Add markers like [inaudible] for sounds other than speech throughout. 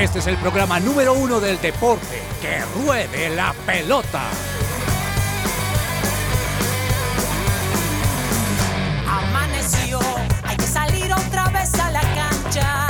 Este es el programa número uno del deporte. ¡Que ruede la pelota! Amaneció, hay que salir otra vez a la cancha.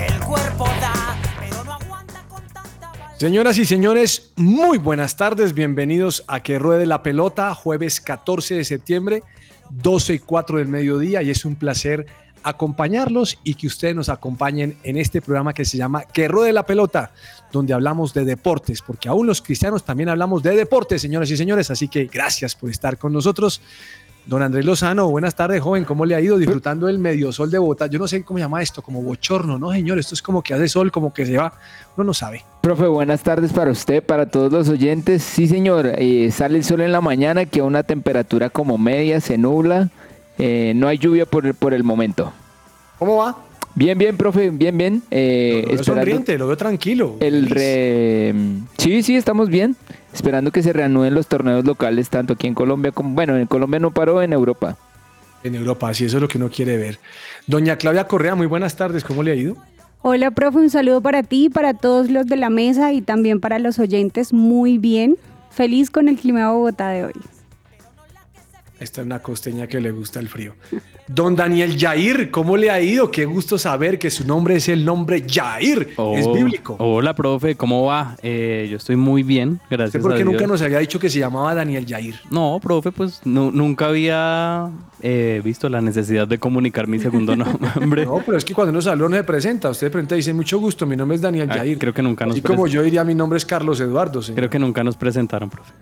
El cuerpo da, pero no aguanta con tanta. Señoras y señores, muy buenas tardes. Bienvenidos a Que Ruede la Pelota, jueves 14 de septiembre, 12 y 4 del mediodía. Y es un placer acompañarlos y que ustedes nos acompañen en este programa que se llama Que Ruede la Pelota, donde hablamos de deportes, porque aún los cristianos también hablamos de deportes, señoras y señores. Así que gracias por estar con nosotros. Don Andrés Lozano, buenas tardes, joven. ¿Cómo le ha ido disfrutando el medio sol de Bogotá? Yo no sé cómo se llama esto, como bochorno, ¿no, señor? Esto es como que hace sol, como que se va. Uno no sabe. Profe, buenas tardes para usted, para todos los oyentes. Sí, señor, eh, sale el sol en la mañana, que a una temperatura como media, se nubla. Eh, no hay lluvia por el, por el momento. ¿Cómo va? Bien, bien, profe, bien, bien. Eh, lo veo esperando sonriente, lo veo tranquilo. el re... Sí, sí, estamos bien. Esperando que se reanuden los torneos locales, tanto aquí en Colombia como... Bueno, en Colombia no paró, en Europa. En Europa, sí, eso es lo que uno quiere ver. Doña Claudia Correa, muy buenas tardes, ¿cómo le ha ido? Hola, profe, un saludo para ti, para todos los de la mesa y también para los oyentes. Muy bien. Feliz con el clima de Bogotá de hoy. Esta es una costeña que le gusta el frío. Don Daniel Yair, ¿cómo le ha ido? Qué gusto saber que su nombre es el nombre Yair. es Oh, bíblico. Hola, profe, ¿cómo va? Eh, yo estoy muy bien, ¿Usted gracias por qué nunca nos había dicho que se llamaba Daniel Yair? No, profe, pues nu- nunca había eh, visto la necesidad de comunicar mi segundo [laughs] nombre. No, pero es que cuando uno saluda no se presenta. Usted de frente dice, mucho gusto, mi nombre es Daniel Ah, Yair. creo que nunca nos Así como presen- yo diría, mi nombre es Carlos Eduardo. señor. Creo que nunca nos presentaron, profe.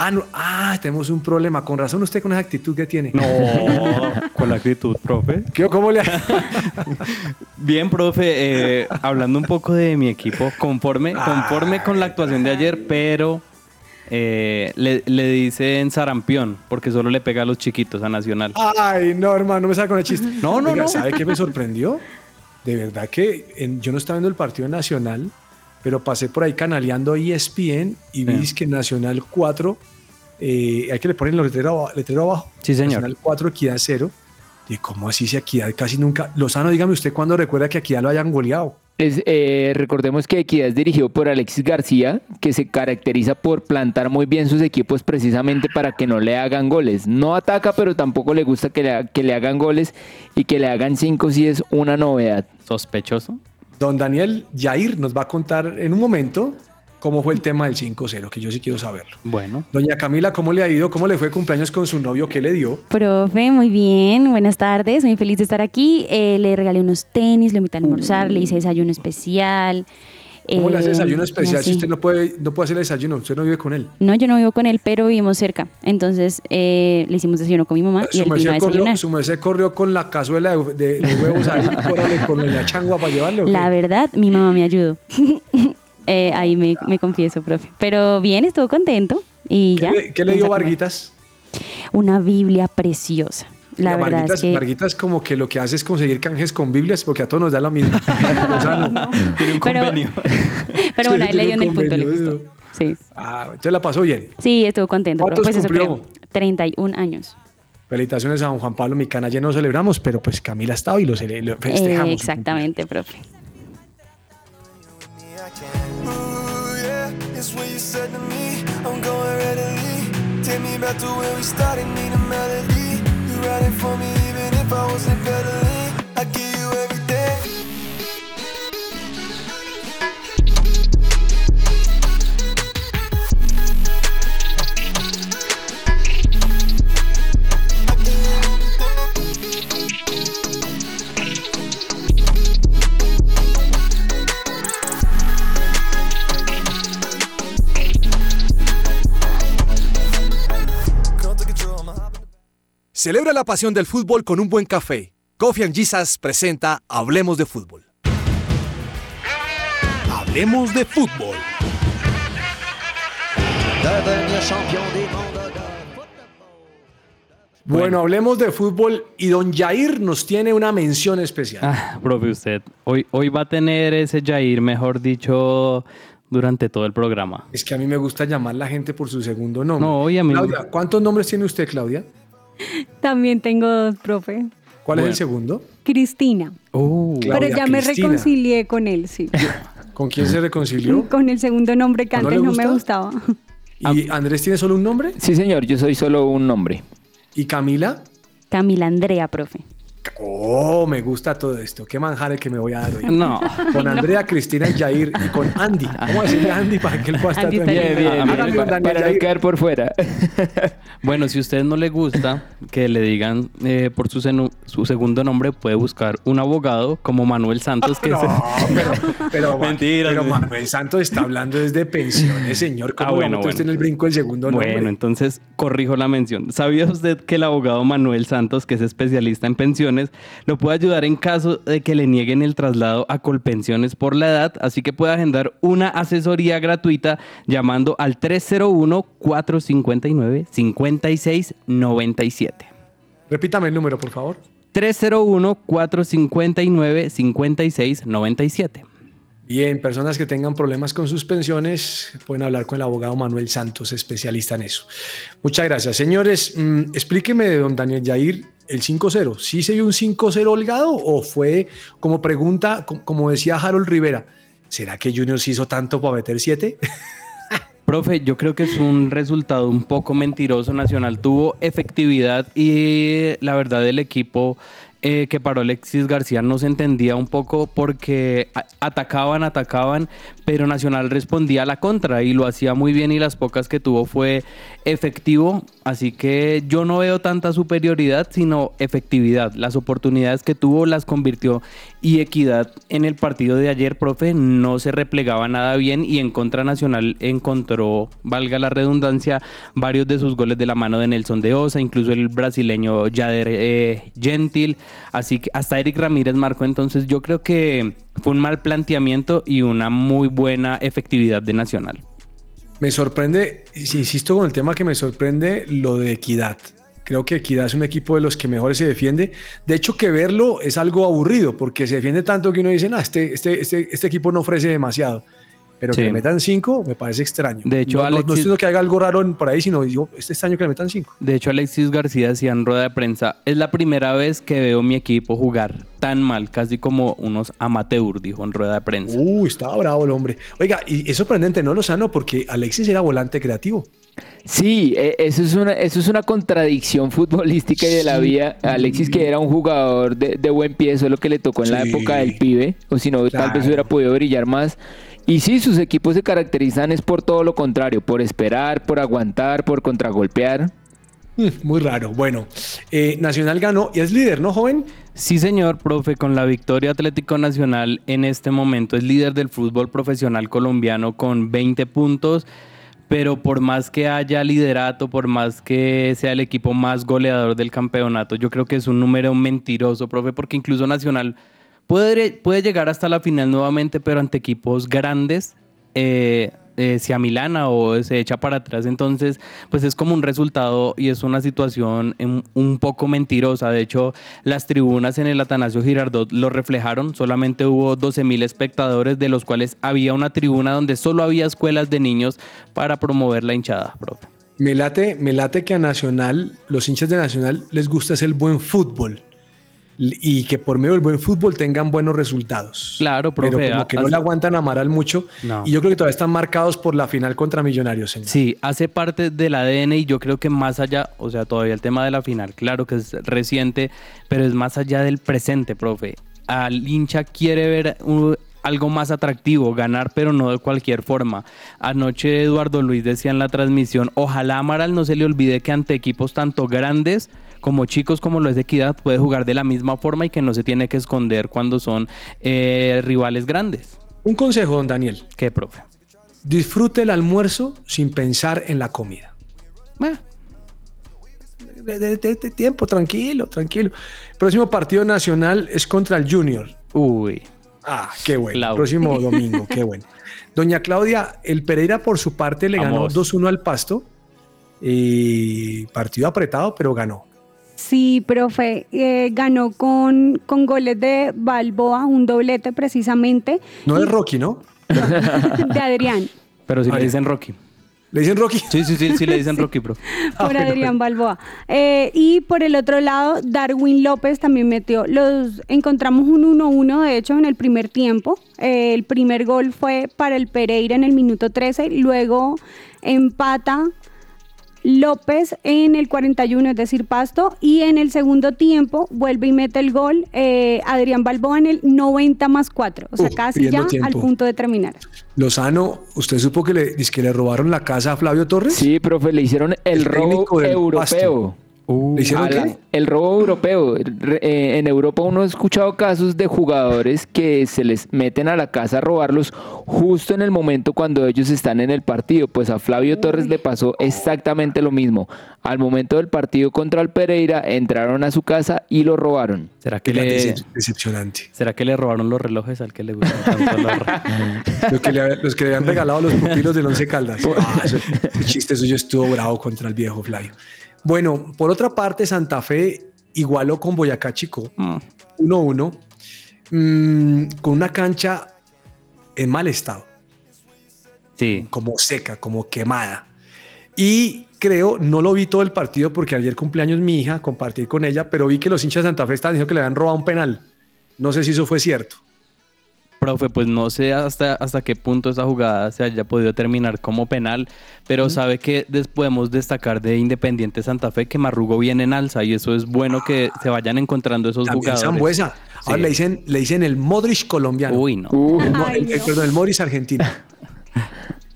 Ah, no, ah, tenemos un problema. Con razón usted con esa actitud que tiene. No, [laughs] con la actitud, profe. ¿Qué- ¿Cómo le ha... [laughs] Bien, profe, eh, hablando un poco de mi equipo, conforme, conforme con la actuación de ayer, pero eh, le, le dicen sarampión, porque solo le pega a los chiquitos a Nacional. Ay, no, hermano, no me saca con el chiste. No, no, Oiga, no. ¿Sabe qué me sorprendió? De verdad que en- yo no estaba viendo el partido nacional, pero pasé por ahí canaleando ESPN y vi Sí. que Nacional 4, eh, hay que le ponen los letreros letrero abajo. Sí, señor. Nacional 4, Equidad 0. Y cómo así si Equidad casi nunca. Lozano, dígame usted cuándo recuerda que Equidad lo hayan goleado. Es, eh, recordemos que Equidad es dirigido por Alexis García, que se caracteriza por plantar muy bien sus equipos precisamente para que no le hagan goles. No ataca, pero tampoco le gusta que le, que le hagan goles y que le hagan cinco si es una novedad. Sospechoso. Don Daniel Yair nos va a contar en un momento cómo fue el tema del 5-0, que yo sí quiero saberlo. Bueno. Doña Camila, ¿cómo le ha ido? ¿Cómo le fue cumpleaños con su novio? ¿Qué le dio? Profe, muy bien. Buenas tardes. Muy feliz de estar aquí. Eh, le regalé unos tenis, lo invité a almorzar, le hice desayuno especial. ¿Cómo le hace Eh, desayuno especial si usted no puede, no puede hacer desayuno? Usted no vive con él. No, yo no vivo con él, pero vivimos cerca. Entonces le hicimos desayuno con mi mamá y Su él vino a merced, corrió, su merced corrió con la cazuela de, de- de huevos ahí, [laughs] córale con la changua para llevarle. ¿o qué? La verdad, mi mamá me ayudó. [laughs] Eh, ahí me, me confieso, profe. Pero bien, estuvo contento y ¿Qué, ya. le, qué le dio. Varguitas? Una Biblia preciosa. La verdad Varguitas, es que... Como que lo que hace es conseguir canjes con Biblias porque a todos nos da lo mismo. [laughs] [laughs] O sea, no. Tiene un Pero- convenio. [laughs] Pero bueno, ahí le dio en el punto, le gustó. Sí. Ah, entonces la pasó bien. Sí, estuvo contento. pero ¿Cuántos pues eso cumplió? creo. 31 años. Felicitaciones a don Juan Pablo Micana. Ayer no celebramos, pero pues Camila estaba y lo, cele- lo Eh, festejamos. exactamente, profe. Riding for me even if I wasn't better Celebra la pasión del fútbol con un buen café. Coffee and Jesus presenta Hablemos de Fútbol. Hablemos de Fútbol. Bueno, hablemos de fútbol y don Jair nos tiene una mención especial. Ah, profe, usted hoy, hoy va a tener ese Jair, mejor dicho, durante todo el programa. Es que a mí me gusta llamar a la gente por su segundo nombre. No, oye, a mí- Claudia, ¿cuántos nombres tiene usted, Claudia? [laughs] También tengo dos, profe. ¿Cuál es el segundo? Cristina. Claudia pero ya me reconcilié con él, sí. [laughs] ¿Con quién se reconcilió? [laughs] Con el segundo nombre que ¿No antes le no me gusta? gustaba. ¿Y Andrés tiene solo un nombre? Sí, señor, yo soy solo un nombre. ¿Y Camila? Camila Andrea, profe. Oh, me gusta todo esto. Qué manjar que me voy a dar hoy. no. Con Andrea, Cristina y Jair y con Andy. ¿Cómo decirle a Andy para que él pueda estar bien, bien, Daniel para no quedar por fuera. [laughs] Bueno, si a usted no le gusta que le digan eh, por su, su segundo nombre, puede buscar un abogado como Manuel Santos, que No, se- pero, pero, Mentiras, pero. [laughs] Manuel Santos está hablando desde pensiones, señor. ¿Cómo Ah, bueno, bueno, usted bueno. en el brinco el segundo nombre? Bueno, entonces corrijo la mención. ¿Sabía usted que el abogado Manuel Santos, que es especialista en pensiones, lo puede ayudar en caso de que le nieguen el traslado a Colpensiones por la edad? Así que puede agendar una asesoría gratuita llamando al 301-459-5697. Repítame el número, por favor. 301-459-5697. Bien, personas que tengan problemas con sus pensiones pueden hablar con el abogado Manuel Santos, especialista en eso. Muchas gracias. Señores, mm, explíqueme de don Daniel Yair el 5-0. ¿Sí se vio un 5-0 holgado o fue como pregunta, co- como decía Harold Rivera, ¿será que Junior se hizo tanto para meter 7? [laughs] Profe, yo creo que es un resultado un poco mentiroso. Nacional tuvo efectividad y la verdad el equipo eh, que paró Alexis García no se entendía un poco porque atacaban, atacaban, pero Nacional respondía a la contra y lo hacía muy bien y las pocas que tuvo fue efectivo. Así que yo no veo tanta superioridad, sino efectividad. Las oportunidades que tuvo las convirtió y equidad en el partido de ayer, profe, no se replegaba nada bien y en contra Nacional encontró, valga la redundancia, varios de sus goles de la mano de Nelson de Osa, incluso el brasileño Jader eh, Gentil, así que hasta Eric Ramírez marcó, entonces yo creo que fue un mal planteamiento y una muy buena efectividad de Nacional. Me sorprende, insisto con el tema que me sorprende, lo de Equidad. Creo que Equidad es un equipo de los que mejor se defiende. De hecho, que verlo es algo aburrido, porque se defiende tanto que uno dice, no, este, este, este, este equipo no ofrece demasiado. Pero Sí. que le metan cinco me parece extraño. De hecho, no, no- no Alexis- estoy diciendo que haga algo raro por ahí, sino digo, este extraño que le metan cinco. De hecho, Alexis García decía en rueda de prensa, es la primera vez que veo mi equipo jugar tan mal, casi como unos amateur, dijo en rueda de prensa. Uy, estaba bravo el hombre. Oiga, y es sorprendente, ¿no, Lozano? Porque Alexis era volante creativo. Sí, eh, eso es una, eso es una contradicción [laughs] futbolística y de la vida. Alexis, que era un jugador de, de buen pie, eso es lo que le tocó en la época del pibe, o si no, tal vez hubiera podido brillar más. Y sí, sus equipos se caracterizan es por todo lo contrario, por esperar, por aguantar, por contragolpear. Mm, Muy raro. Bueno, eh, Nacional ganó y es líder, ¿no, joven? Sí, señor, profe, con la victoria Atlético Nacional en este momento es líder del fútbol profesional colombiano con 20 puntos, pero por más que haya liderato, por más que sea el equipo más goleador del campeonato, yo creo que es un número mentiroso, profe, porque incluso Nacional puede, llegar hasta la final nuevamente, pero ante equipos grandes. eh, eh, se amilana o se echa para atrás, entonces pues es como un resultado y es una situación em, un poco mentirosa. De hecho, las tribunas en el Atanasio Girardot lo reflejaron, solamente hubo 12 mil espectadores, de los cuales había una tribuna donde solo había escuelas de niños para promover la hinchada, profe. Me late, que a Nacional, los hinchas de Nacional les gusta hacer buen fútbol y que por medio del buen fútbol tengan buenos resultados. Claro, profe, Pero como que no le aguantan a Amaral mucho No. y yo creo que todavía están marcados por la final contra Millonarios. señor. Sí, hace parte del ADN y yo creo que más allá, o sea, todavía el tema de la final, claro que es reciente, pero es más allá del presente, profe. Al hincha quiere ver algo más atractivo, ganar, pero no de cualquier forma. Anoche Eduardo Luis decía en la transmisión, ojalá a Amaral no se le olvide que ante equipos tanto grandes como chicos como lo es de Equidad puede jugar de la misma forma y que no se tiene que esconder cuando son eh, rivales grandes. Un consejo, don Daniel. ¿Qué, profe? Disfrute el almuerzo sin pensar en la comida. Bueno, De, de- de- de tiempo, tranquilo, tranquilo. Próximo partido nacional es contra el Junior. uy. Ah, qué bueno. Próximo [laughs] domingo, qué bueno. Doña Claudia, el Pereira por su parte le Vamos. ganó 2-1 al Pasto. Y partido apretado, pero ganó. Sí, profe, eh, ganó con, con goles de Balboa, un doblete precisamente, No es Rocky, ¿no? [laughs] de Adrián. Pero si le dicen Rocky. ¿Le dicen Rocky? Sí, sí, sí, sí le dicen [laughs] Rocky. Ah, por bueno, Adrián Balboa. Eh, y por el otro lado, Darwin López también metió. Los encontramos un 1-1, de hecho, en el primer tiempo. Eh, el primer gol fue para el Pereira en el minuto 13. Luego empata López en el 41, es decir, Pasto. Y en el segundo tiempo vuelve y mete el gol eh, Adrián Balboa en el 90 más 4. O sea, casi ya al punto de terminar. Lozano, ¿usted supo que le, que le robaron la casa a Flavio Torres? Sí, profe, le hicieron el, El robo europeo. Pasto. ¿Le hicieron A la- qué? el robo europeo. Eh, en Europa uno ha escuchado casos de jugadores que se les meten a la casa a robarlos justo en el momento cuando ellos están en el partido. Pues a Flavio Torres le pasó exactamente lo mismo. Al momento del partido contra el Pereira entraron a su casa y lo robaron. ¿Será que, le, decepcionante. ¿Será que le robaron los relojes al que le gustan tanto los que le- [laughs] los que le habían regalado los pupilos del Once Caldas. [laughs] Ah, eso- el chiste suyo estuvo bravo contra el viejo Flavio. Bueno, por otra parte, Santa Fe igualó con Boyacá Chico Mm. 1-1 mm, con una cancha en mal estado, Sí. como seca, como quemada. Y creo, no lo vi todo el partido porque ayer cumpleaños mi hija, compartí con ella, pero vi que los hinchas de Santa Fe estaban diciendo que le habían robado un penal. No sé si eso fue cierto. Profe, pues no sé hasta, hasta qué punto esa jugada se haya podido terminar como penal, pero sabe que des- podemos destacar de Independiente Santa Fe que Marrugo viene en alza y eso es bueno que se vayan encontrando esos También jugadores. Zambuesa. Ahora Sí. le dicen, le dicen el Modric colombiano. Uy, no. El, mo- Ay, el- el- no. perdón, el Morris argentino. [laughs]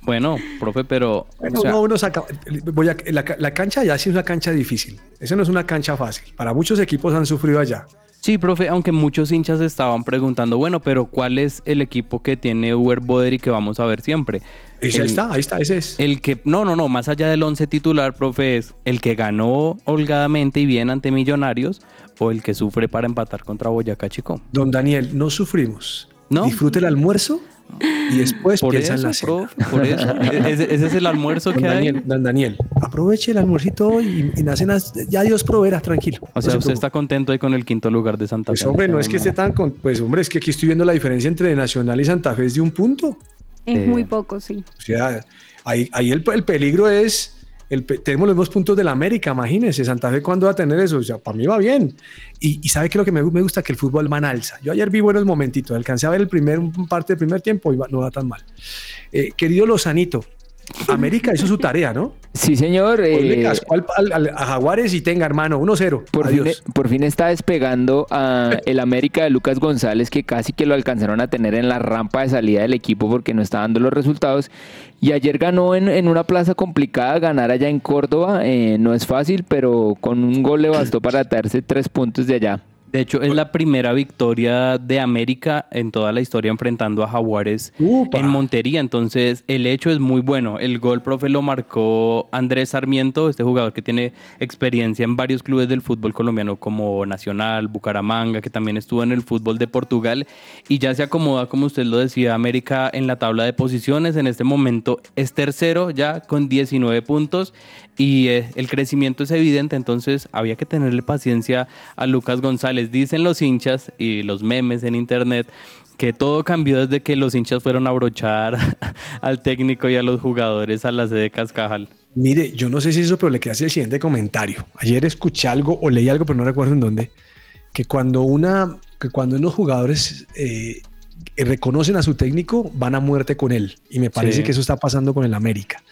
Bueno, profe, pero... o Bueno, sea, uno- uno saca- voy a- la, la cancha ya sí es una cancha difícil. Eso no es una cancha fácil. Para muchos equipos han sufrido allá. Sí, profe, aunque muchos hinchas estaban preguntando, bueno, pero ¿cuál es el equipo que tiene Uber Boder y que vamos a ver siempre? Ese El- ahí está, ahí está, ese es. El que, no, no, no, más allá del 11 titular, profe, es el que ganó holgadamente y bien ante Millonarios o el que sufre para empatar contra Boyacá Chico. Don Daniel, no sufrimos. No. Disfrute el almuerzo y después Por piensa en eso, la cena. profe, por eso. [laughs] E- ese, ese es el almuerzo Don que hay. Daniel, don Daniel, aproveche el almuercito y, y la cena, ya Dios proveerá, tranquilo. O No sea, se usted está contento ahí con el quinto lugar de Santa Pues Fe. hombre, no es que esté tan con, pues hombre, es que aquí estoy viendo la diferencia entre Nacional y Santa Fe es de un punto. Es Eh, muy poco, sí. O sea, ahí, ahí el, el peligro es, el, tenemos los mismos puntos de la América, imagínense, Santa Fe cuándo va a tener eso, o sea, para mí va bien. Y, sabe que lo que me, me gusta que el fútbol va en alza. Yo ayer vi buenos momentitos, alcancé a ver el primer parte del primer tiempo y no va tan mal. Eh, querido Lozanito, América hizo su tarea, ¿no? Sí, señor. Le eh, al- al- a Jaguares y tenga, hermano, 1-0. Por fin, Adiós. por fin está despegando a [laughs] el América de Lucas González, que casi que lo alcanzaron a tener en la rampa de salida del equipo porque no está dando los resultados. Y ayer ganó en, en una plaza complicada, ganar allá en Córdoba eh, no es fácil, pero con un gol le bastó para traerse tres puntos de allá. De hecho, es la primera victoria de América en toda la historia enfrentando a Jaguares Upa. en Montería. Entonces, el hecho es muy bueno. El gol, profe, lo marcó Andrés Sarmiento, este jugador que tiene experiencia en varios clubes del fútbol colombiano como Nacional, Bucaramanga, que también estuvo en el fútbol de Portugal. Y ya se acomoda, como usted lo decía, América en la tabla de posiciones. En este momento es tercero ya con 19 puntos y eh, el crecimiento es evidente, entonces había que tenerle paciencia a Lucas González. Dicen los hinchas y los memes en internet que todo cambió desde que los hinchas fueron a brochar [laughs] al técnico y a los jugadores a la sede de Cascajal. Mire, yo no sé si eso, pero le queda así el siguiente comentario. Ayer escuché algo o leí algo, pero no recuerdo en dónde, que cuando una, que cuando unos jugadores eh, reconocen a su técnico, van a muerte con él. Y me parece Sí. que eso está pasando con el América.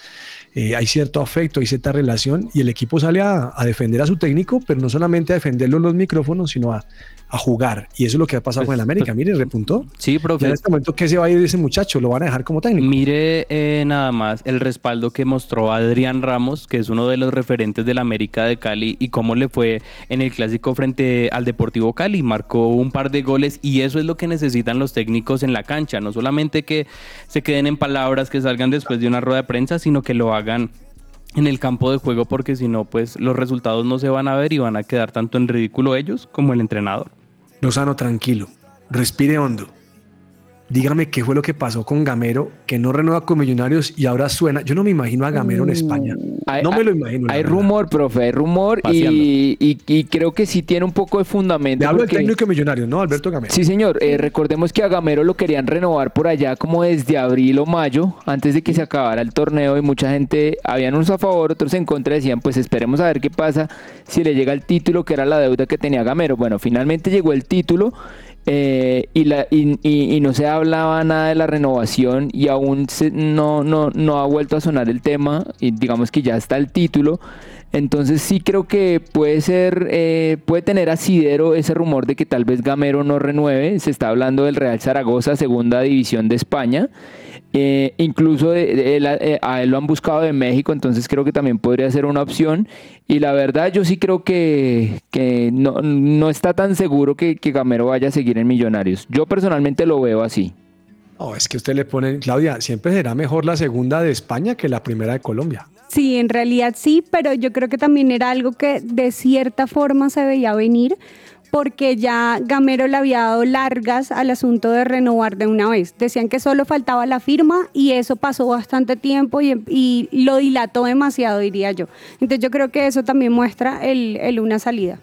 Eh, hay cierto afecto, hay cierta relación y el equipo sale a, a defender a su técnico, pero no solamente a defenderlo en los micrófonos, sino a, a jugar. Y eso es lo que ha pasado Pues, con el América. Mire, repuntó. Sí, profe. en este momento, ¿qué se va a ir de ese muchacho? ¿Lo van a dejar como técnico? Mire eh, nada más el respaldo que mostró Adrián Ramos, que es uno de los referentes del América de Cali, y cómo le fue en el clásico frente al Deportivo Cali. Marcó un par de goles y eso es lo que necesitan los técnicos en la cancha. No solamente que se queden en palabras que salgan después de una rueda de prensa, sino que lo hagan en el campo de juego, porque si no, pues los resultados no se van a ver y van a quedar tanto en ridículo ellos como el entrenador. Lozano, tranquilo, respire hondo. Dígame qué fue lo que pasó con Gamero, que no renueva con Millonarios y ahora suena. Yo no me imagino a Gamero en España. Hay- no me lo imagino. Hay rumor, profe, hay rumor y, y- y creo que sí tiene un poco de fundamento. Le hablo del porque- técnico millonario, ¿no? Alberto Gamero. Sí, señor. Eh, recordemos que a Gamero lo querían renovar por allá como desde abril o mayo, antes de que se acabara el torneo y mucha gente, habían unos a favor, otros en contra, decían, pues esperemos a ver qué pasa si le llega el título, que era la deuda que tenía Gamero. Bueno, finalmente llegó el título eh, y, la, y, no se hablaba nada de la renovación y aún se- no, no, no ha vuelto a sonar el tema y digamos que ya está el título. Entonces sí creo que puede ser, eh, puede tener asidero ese rumor de que tal vez Gamero no renueve. Se está hablando del Real Zaragoza, segunda división de España. Eh, incluso eh, a él lo han buscado de México, entonces creo que también podría ser una opción. Y la verdad yo sí creo que, que no, no está tan seguro que, que Gamero vaya a seguir en Millonarios. Yo personalmente lo veo así. No, es que usted le pone, Claudia, siempre será mejor la segunda de España que la primera de Colombia. Sí, en realidad sí, pero yo creo que también era algo que de cierta forma se veía venir porque ya Gamero le había dado largas al asunto de renovar de una vez. Decían que solo faltaba la firma y eso pasó bastante tiempo y, y lo dilató demasiado, diría yo. Entonces yo creo que eso también muestra el, el una salida.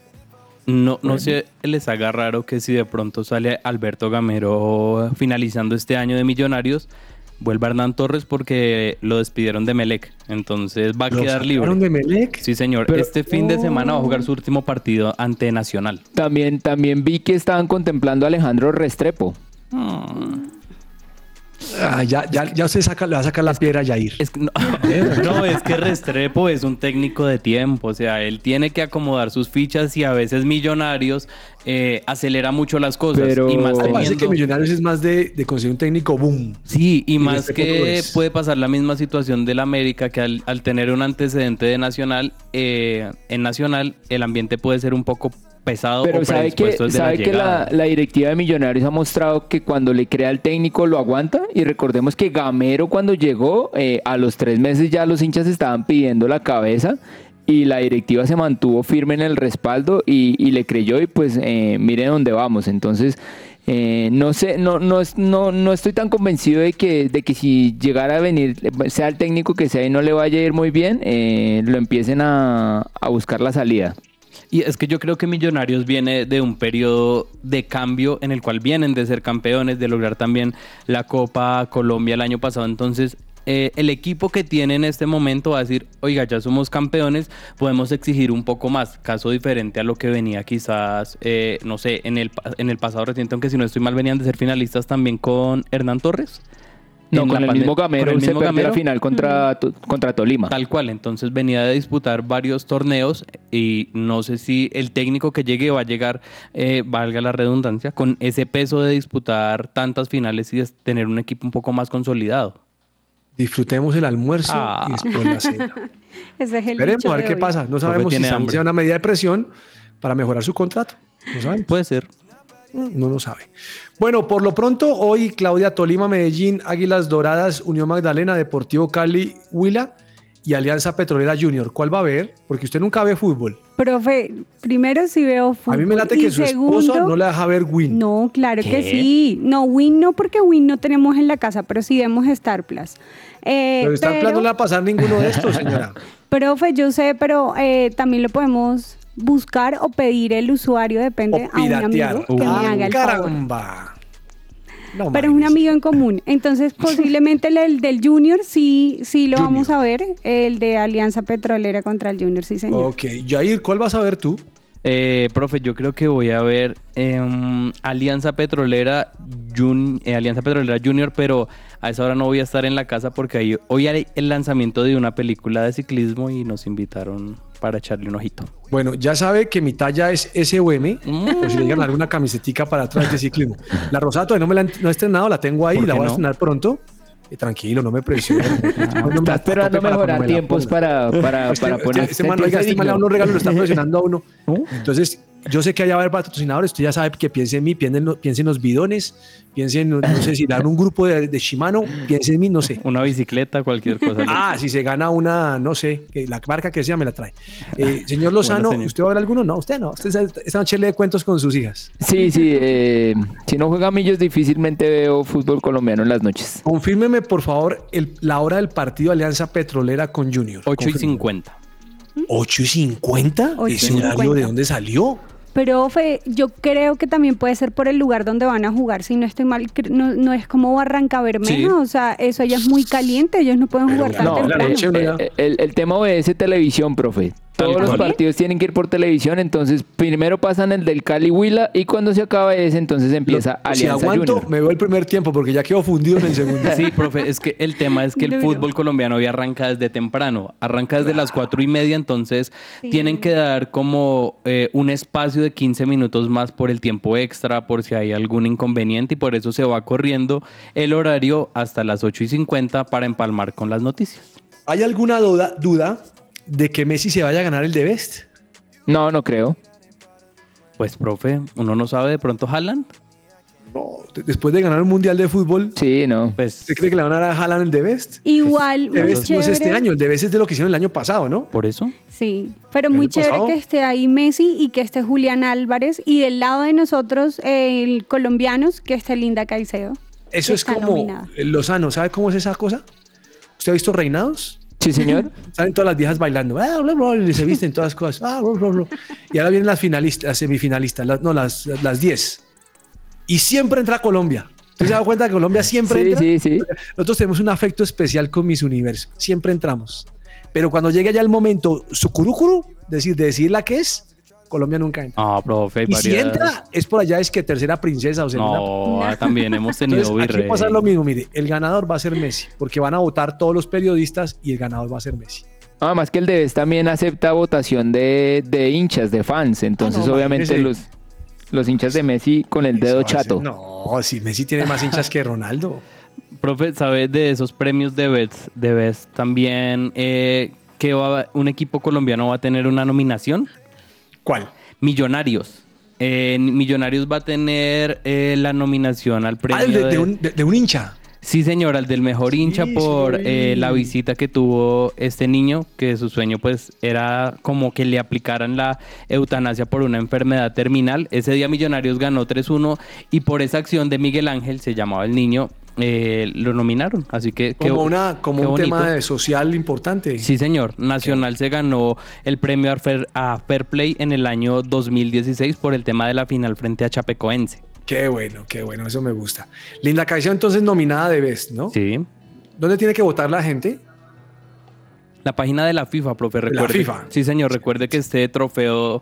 No, no se les haga raro que si de pronto sale Alberto Gamero finalizando este año de Millonarios, vuelva Hernán Torres porque lo despidieron de Melec. Entonces va a ¿Lo quedar libre. de Melec? Sí, señor. Pero- este fin de semana va a jugar su último partido ante Nacional. También, también vi que estaban contemplando a Alejandro Restrepo. Ah, ya, ya, ya usted saca, le va a sacar la piedra a Yair. Es que no, [laughs] no, es que Restrepo es un técnico de tiempo, o sea, él tiene que acomodar sus fichas y a veces Millonarios eh, acelera mucho las cosas. Pero- y más parece que Millonarios es más de, de conseguir un técnico boom. Sí, y más Restrepo que puede pasar la misma situación del América, que al, al tener un antecedente de Nacional, eh, en Nacional el ambiente puede ser un poco pesado Pero o sabe que, sabe la que la, la directiva de Millonarios ha mostrado que cuando le crea el técnico lo aguanta. Y recordemos que Gamero cuando llegó, eh, a los tres meses ya los hinchas estaban pidiendo la cabeza. Y la directiva se mantuvo firme en el respaldo y, y le creyó y pues eh, mire dónde vamos. Entonces, eh, no sé, no, no, no, no estoy tan convencido de que, de que si llegara a venir, sea el técnico que sea y no le vaya a ir muy bien, eh, lo empiecen a, a buscar la salida. Y es que yo creo que Millonarios viene de un periodo de cambio en el cual vienen de ser campeones, de lograr también la Copa Colombia el año pasado. Entonces, eh, el equipo que tiene en este momento va a decir, oiga, ya somos campeones, podemos exigir un poco más. Caso diferente a lo que venía quizás, eh, no sé, en el, en el pasado reciente, aunque si no estoy mal, venían de ser finalistas también con Hernán Torres. No, En con el mismo con Gamero el se mismo la final contra, to- contra Tolima. Tal cual, entonces venía de disputar varios torneos y no sé si el técnico que llegue va a llegar, eh, valga la redundancia, con ese peso de disputar tantas finales y de tener un equipo un poco más consolidado. Disfrutemos el almuerzo Ah. y después la cena. [laughs] Ese es el Esperemos a ver qué hoy. pasa. No sabemos si en una medida de presión para mejorar su contrato. No sabemos. Puede ser. No lo sabe. Bueno, por lo pronto, hoy Claudia Tolima, Medellín, Águilas Doradas, Unión Magdalena, Deportivo Cali, Huila y Alianza Petrolera Junior. ¿Cuál va a ver? Porque usted nunca ve fútbol. Profe, primero sí veo fútbol. A mí me late que su esposo no le deja ver Win. No, claro que sí. No, Win no, porque Win no tenemos en la casa, pero sí vemos Star Plus. Eh, Pero Star Plus no le va a pasar ninguno de estos, señora. [laughs] Profe, yo sé, pero eh, también lo podemos buscar o pedir el usuario, depende o a un amigo que Ah, me haga el favor. caramba. No, Pero es un amigo en común. Entonces, [laughs] posiblemente el, el del Junior sí, sí lo vamos a ver. El de Alianza Petrolera contra el Junior, sí, señor. Ok, Jair, ¿cuál vas a ver tú? Eh, profe, yo creo que voy a ver em, Alianza Petrolera Jun- eh, Alianza Petrolera Junior, pero a esa hora no voy a estar en la casa porque ahí- hoy hay el lanzamiento de una película de ciclismo y nos invitaron para echarle un ojito. Bueno, ya sabe que mi talla es SOM, o si le llegan alguna camisetica para atrás de ciclismo. La rosada todavía no me la no he estrenado, la tengo ahí, ¿Por la voy a no? estrenar pronto. Eh, tranquilo, no me presione. [laughs] No me Está esperando para mejorar tiempos para, para, [laughs] Este, para este- poner. este man, oiga, este man le da unos regalos, lo está presionando a uno. Entonces, yo sé que allá va a haber patrocinadores, usted ya sabe que piense en mí, piense en, lo- piense en los bidones, piense en, no sé, si dan un grupo de, de Shimano, piense en mí, no sé. [laughs] Una bicicleta, cualquier cosa. Ah, si se gana una, no sé, que la marca que sea me la trae. Eh, señor Lozano, señor. ¿usted va a ver alguno? No, usted no. Usted está- esta noche lee cuentos con sus hijas. Sí, sí. eh, si no juega Millos, difícilmente veo fútbol colombiano en las noches. Confírmeme, por favor, el- la hora del partido Alianza Petrolera con Junior. 8 y Confírmeme. 50. ¿8 y 50? Ocho y ¿Ese horario 50. de dónde salió? Pero Fe, yo creo que también puede ser por el lugar donde van a jugar. Si no estoy mal, no, no es como Barranca Bermeja. Sí. O sea, eso allá es muy caliente. Ellos no pueden jugar tan no, la temprano. noche- Eh, eh, el, el tema obedece televisión, profe. Todos los cual. partidos tienen que ir por televisión, entonces primero pasan el del Cali Huila y cuando se acaba ese, entonces empieza si Alianza aguanto, Junior. me veo el primer tiempo porque ya quedo fundido en el segundo. [laughs] Sí, profe, es que el tema es que el fútbol colombiano hoy arranca desde temprano, arranca desde las cuatro y media, entonces Sí. tienen que dar como eh, un espacio de 15 minutos más por el tiempo extra, por si hay algún inconveniente, y por eso se va corriendo el horario hasta las 8 y 50 para empalmar con las noticias. ¿Hay alguna duda, duda de que Messi se vaya a ganar el de Best? No, no creo. Pues, profe, uno no sabe de pronto Haaland, No, de- después de ganar un mundial de fútbol, Sí, no. pues ¿usted cree que le van a dar a Haaland el de Best? Igual, De muy Best no es este año, el de Best es de lo que hicieron el año pasado, ¿no? por eso. Sí, pero ¿El muy chévere pasado? que esté ahí Messi y que esté Julián Álvarez. Y del lado de nosotros, el colombianos, que esté Linda Caicedo. Eso es como nominada. Lozano, ¿sabe cómo es esa cosa? ¿Usted ha visto Reinados? Sí, señor. [laughs] Salen todas las viejas bailando, ah, bla, bla, y se visten todas cosas. ah, bla. Y ahora vienen las finalistas, las semifinalistas, las- no, las, las 10. Y siempre entra Colombia. ¿Usted se da cuenta que Colombia siempre Sí, entra? sí, sí. Nosotros tenemos un afecto especial con Miss Universo. Siempre entramos. Pero cuando llegue ya el momento sucurucuru, decir, de decir la que es, Colombia nunca entra. Ah, profe, y si entra, es por allá, es que tercera princesa o segunda. No, ah, [laughs] también hemos tenido Entonces, aquí virrey. va a pasar lo mismo. Mire, el ganador va a ser Messi, porque van a votar todos los periodistas y el ganador va a ser Messi. Además que el Debes también acepta votación de, de hinchas, de fans. Entonces, Ah, no, obviamente, los, los hinchas de Messi con el dedo chato. No, si Messi tiene más hinchas que Ronaldo. [laughs] Profe, ¿sabe de esos premios de Best, de Best también eh, que va a- un equipo colombiano va a tener una nominación? ¿Cuál? Millonarios. Eh, Millonarios va a tener eh, la nominación al premio Ah, de, de de- un, de un hincha. Sí, señor, al del mejor hincha por sí. eh, la visita que tuvo este niño, que su sueño pues era como que le aplicaran la eutanasia por una enfermedad terminal. Ese día Millonarios ganó 3-1 y por esa acción de Miguel Ángel, se llamaba el niño, eh, lo nominaron. Así que Como, una, como un bonito. tema de social importante. Sí, señor. Nacional se ganó el premio a Fair, a Fair Play en el año 2016 por el tema de la final frente a Chapecoense. Qué bueno, qué bueno, eso me gusta. Linda Caicedo entonces nominada de Best, ¿no? Sí. ¿Dónde tiene que votar la gente? La página de la FIFA, profe, la recuerde. FIFA. Sí, señor, recuerde que este trofeo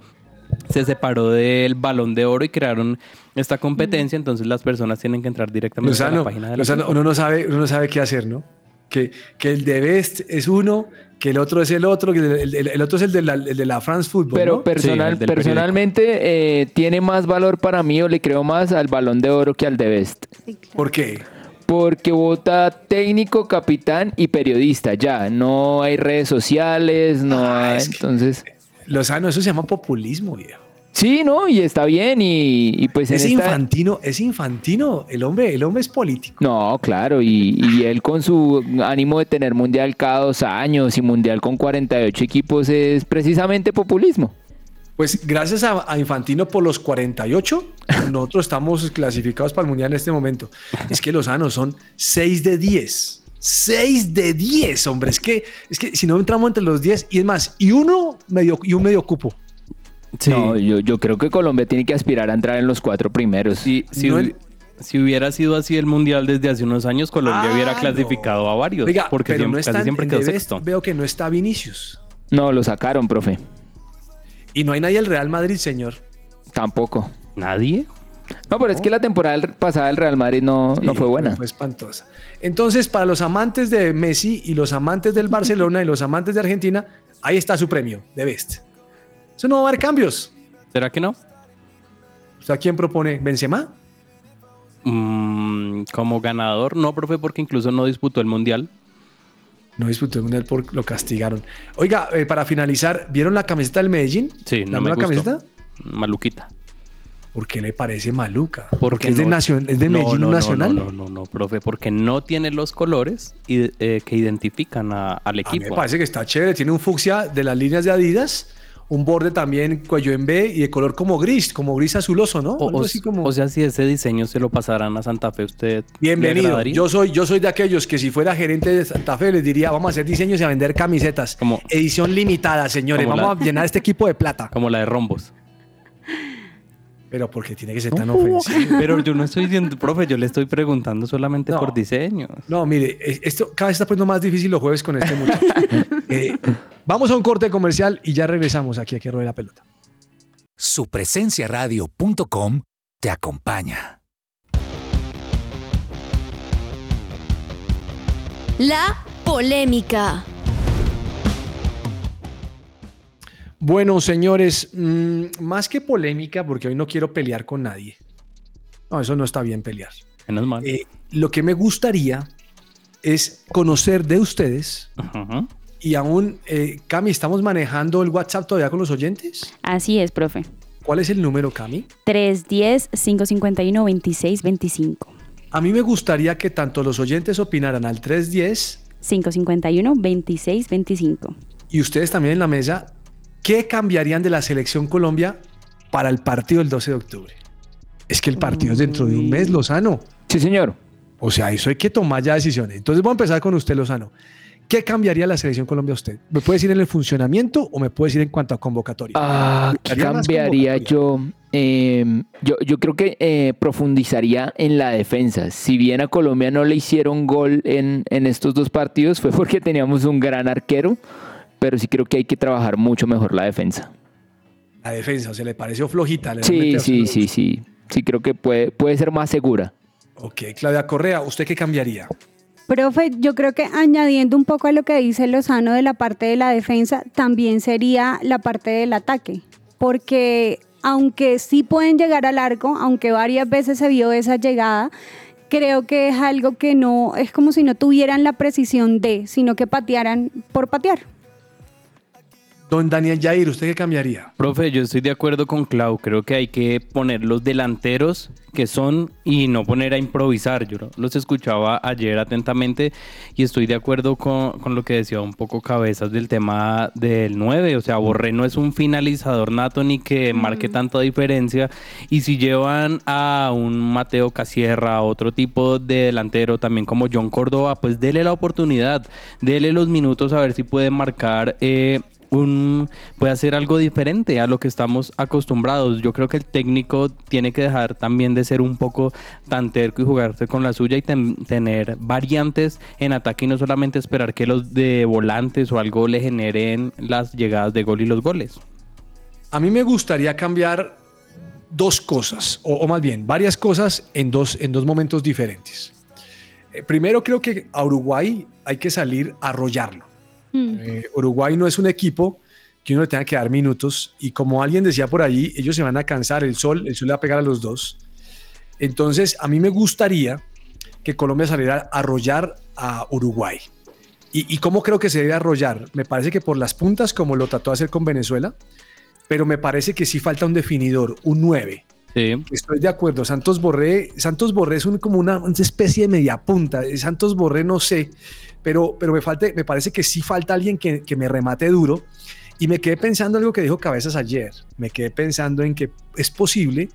se separó del balón de oro y crearon esta competencia, entonces las personas tienen que entrar directamente a la página de la FIFA. uno, no sabe, uno no sabe qué hacer, ¿no? Que, que el de Best es uno, que el otro es el otro, que el, el- el otro es el de la, el de la France Football. Pero ¿no? personal, Sí, personalmente eh, tiene más valor para mí o le creo más al balón de oro que al de Best. Sí, claro. ¿Por qué? Porque vota técnico, capitán y periodista. Ya, no hay redes sociales, no Ah, hay. Entonces, Lozano, eso se llama populismo, viejo. Sí, ¿no? Y está bien. Y, y pues en Es esta- infantino, es infantino. El hombre, el hombre es político. No, claro, y, y él con su ánimo de tener mundial cada dos años y mundial con 48 equipos es precisamente populismo. Pues gracias a, a Infantino por los 48, nosotros estamos clasificados para el Mundial en este momento. Es que los sanos son 6 de 10. 6 de 10, hombre. Es que, es que si no entramos entre los 10, y es más, y uno medio, y un medio cupo. Sí. No, yo, yo creo que Colombia tiene que aspirar a entrar en los cuatro primeros. Si, si, No hubiera sido así el mundial desde hace unos años, Colombia Ah, hubiera no. clasificado a varios. Oiga, porque pero siempre, no casi está siempre quedó sexto. Veo que no está Vinicius. No, lo sacaron, profe. Y no hay nadie del Real Madrid, señor. Tampoco. ¿Nadie? No, pero es que la temporada pasada del Real Madrid no, no Sí, fue buena. Fue espantosa. Entonces, para los amantes de Messi y los amantes del Barcelona y los amantes de Argentina, ahí está su premio, de Best. Eso no va a haber cambios. ¿Será que no? O sea, ¿quién propone? ¿Benzema? Mm, como ganador, no, profe, porque incluso no disputó el mundial. No disputó el Mundial porque lo castigaron. Oiga, eh, para finalizar, ¿vieron la camiseta del Medellín? Sí, no ¿La me nueva gustó. camiseta? maluquita. ¿Por qué le parece maluca? Porque Porque es de, no- nacion- es de No, Medellín no, Nacional. No, no, no, profe, porque no tiene los colores y- eh, que identifican a- al A mí me equipo. parece que está chévere. Tiene un fucsia de las líneas de Adidas, un borde también cuello en B y de color como gris, como gris azuloso, ¿no? O, Algo o- así como... o sea, si ese diseño se lo pasaran a Santa Fe, ¿usted Bienvenido. Yo soy, yo soy de aquellos que si fuera gerente de Santa Fe les diría, vamos a hacer diseños y a vender camisetas. Como- Edición limitada, señores. Como Vamos la- a llenar este equipo de plata. Como la de rombos. [laughs] Pero porque tiene que ser tan ofensivo. Pero yo no estoy diciendo, profe, yo le estoy preguntando solamente No. por diseño. No, mire, esto cada vez está poniendo más difícil los jueves con este muchacho. [laughs] Eh, vamos a un corte comercial y ya regresamos aquí a que ruede la pelota. Supresenciaradio.com te acompaña. La polémica. Bueno, señores, mm, más que polémica, porque hoy no quiero pelear con nadie. No, eso no está bien pelear. Menos mal. Eh, lo que me gustaría es conocer de ustedes Ajá. y aún, eh, Cami, ¿estamos manejando el WhatsApp todavía con los oyentes? Así es, profe. ¿Cuál es el número, Cami? 310-551-2625. A mí me gustaría que tanto los oyentes opinaran al 310 551-2625. y ustedes también en la mesa, ¿qué cambiarían de la selección Colombia para el partido del 12 de octubre? Es que el partido es dentro de un mes, Lozano. Sí, señor. O sea, eso hay que tomar ya decisiones. Entonces voy a empezar con usted, Lozano. ¿Qué cambiaría la selección Colombia a usted? ¿Me puede decir en el funcionamiento o me puede decir en cuanto a convocatoria? Ah, ¿qué cambiaría yo? Eh, yo? Yo creo que eh, profundizaría en la defensa. Si bien a Colombia no le hicieron gol en, en estos dos partidos, fue porque teníamos un gran arquero, pero sí creo que hay que trabajar mucho mejor la defensa. La defensa, ¿se le pareció flojita? ¿Le Sí, sí, sí, sí. Sí, creo que puede, puede ser más segura. Ok, Claudia Correa, ¿usted qué cambiaría? Profe, yo creo que añadiendo un poco a lo que dice Lozano de la parte de la defensa, también sería la parte del ataque, porque aunque sí pueden llegar al arco, aunque varias veces se vio esa llegada, creo que es algo que no, es como si no tuvieran la precisión de, sino que patearan por patear. Don Daniel Jair, ¿usted qué cambiaría? Profe, yo estoy de acuerdo con Clau. Creo que hay que poner los delanteros que son y no poner a improvisar. Yo los escuchaba ayer atentamente y estoy de acuerdo con, con lo que decía un poco Cabezas del tema del 9. O sea, Borré no es un finalizador nato ni que marque tanta diferencia. Y si llevan a un Mateo Casierra, a otro tipo de delantero, también como John Córdoba, pues dele la oportunidad, dele los minutos a ver si puede marcar. eh, un, puede hacer algo diferente a lo que estamos acostumbrados. Yo creo que el técnico tiene que dejar también de ser un poco tan terco y jugarse con la suya y ten- tener variantes en ataque y no solamente esperar que los de volantes o algo le generen las llegadas de gol y los goles. A mí me gustaría cambiar dos cosas, o, o más bien varias cosas en dos, en dos momentos diferentes. Eh, primero, creo que a Uruguay hay que salir a arrollarlo. Eh, Uruguay no es un equipo que uno le tenga que dar minutos y como alguien decía por allí, ellos se van a cansar, el sol, el sol le va a pegar a los dos. Entonces, a mí me gustaría que Colombia saliera a arrollar a Uruguay. ¿Y, y cómo creo que se debe arrollar? Me parece que por las puntas, como lo trató de hacer con Venezuela, pero me parece que sí falta un definidor, un 9. Sí. Estoy de acuerdo. Santos Borré, Santos Borré es un, como una, una especie de media punta. Santos Borré no sé, pero, pero me, falta, me parece que sí falta alguien que, que me remate duro. Y me quedé pensando algo que dijo Cabezas ayer. Me quedé pensando en que es posible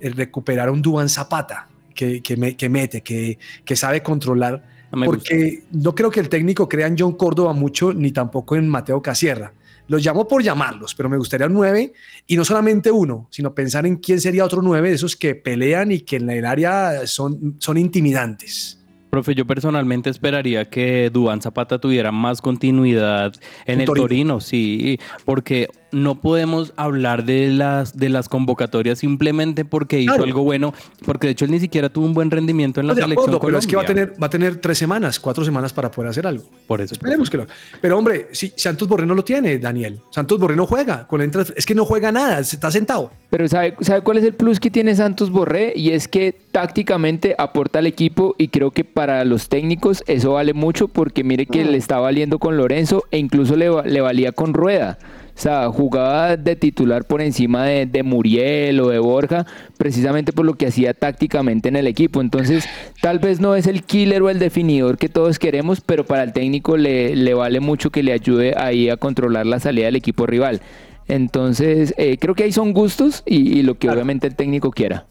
el recuperar a un Duan Zapata que, que, me- que mete, que, que sabe controlar. No me gusta. porque no creo que el técnico crea en John Córdoba mucho, ni tampoco en Mateo Casierra. Los llamo por llamarlos, pero me gustaría un 9 y no solamente uno, sino pensar en quién sería otro 9 de esos que pelean y que en el área son, son intimidantes. Profe, yo personalmente esperaría que Dubán Zapata tuviera más continuidad en el Torino. Torino. sí, porque no podemos hablar de las de las convocatorias simplemente porque hizo Claro. algo bueno, porque de hecho él ni siquiera tuvo un buen rendimiento en la de selección acuerdo, pero es que va a, tener, va a tener tres semanas, cuatro semanas para poder hacer algo. Por eso. Esperemos que lo. Pero hombre, si Santos Borré no lo tiene, Daniel. Santos Borré no juega. Con la entrada- es que no juega nada, se está sentado. Pero ¿sabe, ¿sabe cuál es el plus que tiene Santos Borré? Y es que tácticamente aporta al equipo y creo que para los técnicos eso vale mucho porque mire que le está valiendo con Lorenzo e incluso le, le valía con Rueda. O sea, jugaba de titular por encima de, de Muriel o de Borja, precisamente por lo que hacía tácticamente en el equipo. Entonces, tal vez no es el killer o el definidor que todos queremos, pero para el técnico le, le vale mucho que le ayude ahí a controlar la salida del equipo rival. Entonces, eh, creo que ahí son gustos y, y lo que obviamente el técnico quiera.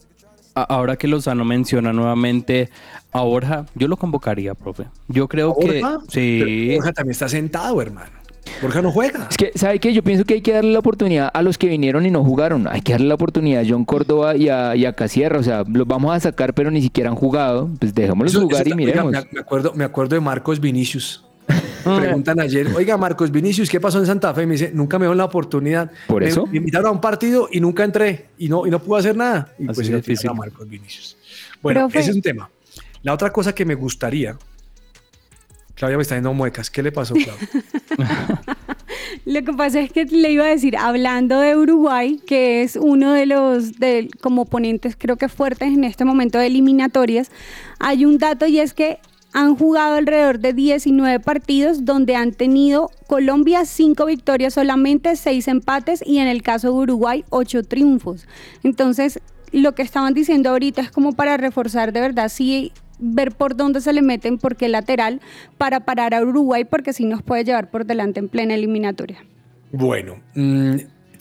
Ahora que Lozano menciona nuevamente a Borja, yo lo convocaría, profe. Yo creo que Borja, sí. pero Borja también está sentado, hermano. Borja no juega. Es que, ¿sabe qué? Yo pienso que hay que darle la oportunidad a los que vinieron y no jugaron. Hay que darle la oportunidad a John Córdoba y a, y a Casierra. O sea, los vamos a sacar, pero ni siquiera han jugado. Pues dejémoslos Eso- jugar eso y oiga, miremos. me, me acuerdo, me acuerdo de Marcos Vinicius. [laughs] Preguntan ayer, oiga, Marcos Vinicius, ¿qué pasó en Santa Fe? Me dice, nunca me dieron la oportunidad. ¿Por Me- eso? Me, invitaron a un partido y nunca entré y no, y no pude hacer nada. Y Así pues yo difícil. a Marcos Vinicius. Bueno, Profe. ese es un tema. La otra cosa que me gustaría. Claudia me está dando muecas. ¿Qué le pasó, Claudia? [laughs] Lo que pasa es que le iba a decir, hablando de Uruguay, que es uno de los de, como oponentes creo que fuertes en este momento de eliminatorias, hay un dato y es que han jugado alrededor de 19 partidos donde han tenido Colombia 5 victorias solamente, 6 empates y en el caso de Uruguay 8 triunfos. Entonces, lo que estaban diciendo ahorita es como para reforzar de verdad, sí ver por dónde se le meten, por qué lateral, para parar a Uruguay, porque sí nos puede llevar por delante en plena eliminatoria. Bueno, mm,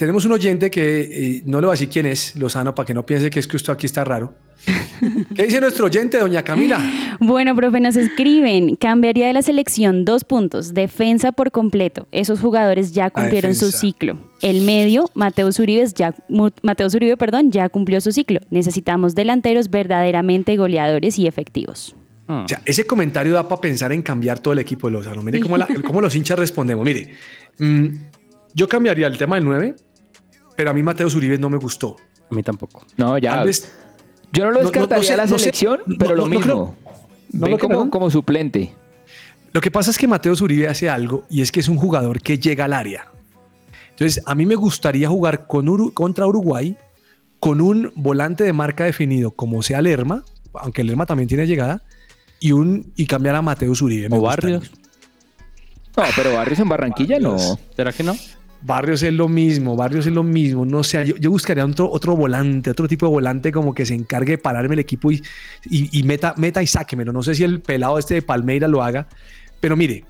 tenemos un oyente que eh, no le voy a decir quién es, Lozano, para que no piense que es que esto aquí está raro. [laughs] ¿Qué dice nuestro oyente, doña Camila? Bueno, profe, nos escriben, cambiaría de la selección dos puntos, defensa por completo. Esos jugadores ya cumplieron su ciclo. El medio, Mateo Uribe, ya, Mateo Uribe, perdón, ya cumplió su ciclo. Necesitamos delanteros verdaderamente goleadores y efectivos. Hmm. O sea, ese comentario da para pensar en cambiar todo el equipo de Lozano. Mire cómo, la- [laughs] cómo los hinchas respondemos. Mire, mm, yo cambiaría el tema del 9, pero a mí Mateo Uribe no me gustó. A mí tampoco. No, ya. Tal vez Yo no lo no- no- no descartaría sé, a la no sé. selección, pero no- lo no mismo. creo. ¿No Ven lo como, como suplente. Lo que pasa es que Mateo Zuribe hace algo y es que es un jugador que llega al área. Entonces, a mí me gustaría jugar con Uru- contra Uruguay con un volante de marca definido como sea Lerma, aunque Lerma también tiene llegada, y, un, y cambiar a Mateo Zuribe. me O gustaría. Barrios. No, pero Barrios en Barranquilla no. ¿Será que no? Barrios es lo mismo, Barrios es lo mismo. No sé, yo, yo buscaría otro, otro volante, otro tipo de volante como que se encargue de pararme el equipo y, y, y meta, meta y sáquemelo. No sé si el pelado este de Palmeira lo haga, pero mire,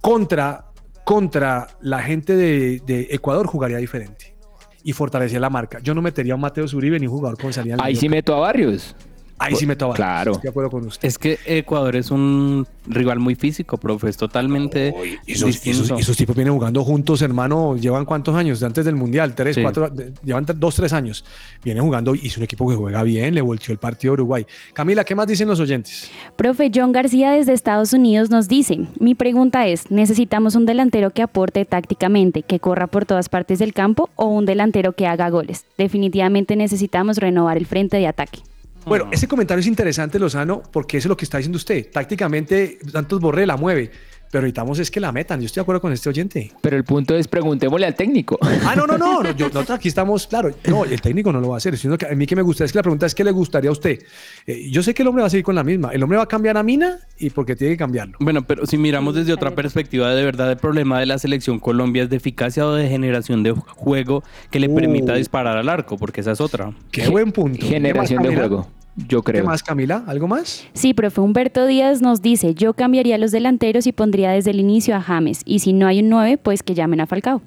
contra, contra la gente de, de Ecuador jugaría diferente y fortalecería la marca. Yo no metería a un Mateo Zuribe ni un jugador con salida. Ahí sí meto a Barrios. Ahí sí meto a Barrios. Claro. Estoy de acuerdo con usted. Es que Ecuador es un rival muy físico, profe. Es totalmente Uy, esos, distinto. esos- esos tipos vienen jugando juntos, hermano. ¿Llevan cuántos años? De antes del Mundial, tres, Sí. cuatro, de- llevan dos, tres años. Vienen jugando y es un equipo que juega bien, le volteó el partido a Uruguay. Camila, ¿qué más dicen los oyentes? Profe John García desde Estados Unidos nos dice, mi pregunta es, ¿necesitamos un delantero que aporte tácticamente, que corra por todas partes del campo o un delantero que haga goles? Definitivamente necesitamos renovar el frente de ataque. Bueno, ese comentario es interesante, Lozano, porque eso es lo que está diciendo usted. Tácticamente, Santos Borré la mueve, pero necesitamos es que la metan. Yo estoy de acuerdo con este oyente. Pero el punto es preguntémosle al técnico. Ah, no, no, no. no, yo- [laughs] nosotros aquí estamos, claro. No, el técnico no lo va a hacer. Sino que a mí que me gusta es que la pregunta es: ¿qué le gustaría a usted? Eh, yo sé que el hombre va a seguir con la misma. El hombre va a cambiar a Mina y porque tiene que cambiarlo. Bueno, pero si miramos desde otra perspectiva, de verdad el problema de la selección Colombia es de eficacia o de generación de juego que le Uh. permita disparar al arco, porque esa es otra. Qué buen punto. ¿Qué más, Generación de juego. Yo ¿Qué creo. más, Camila? ¿Algo más? Sí, profe Humberto Díaz nos dice, yo cambiaría los delanteros y pondría desde el inicio a James. Y si no hay un 9, pues que llamen a Falcao.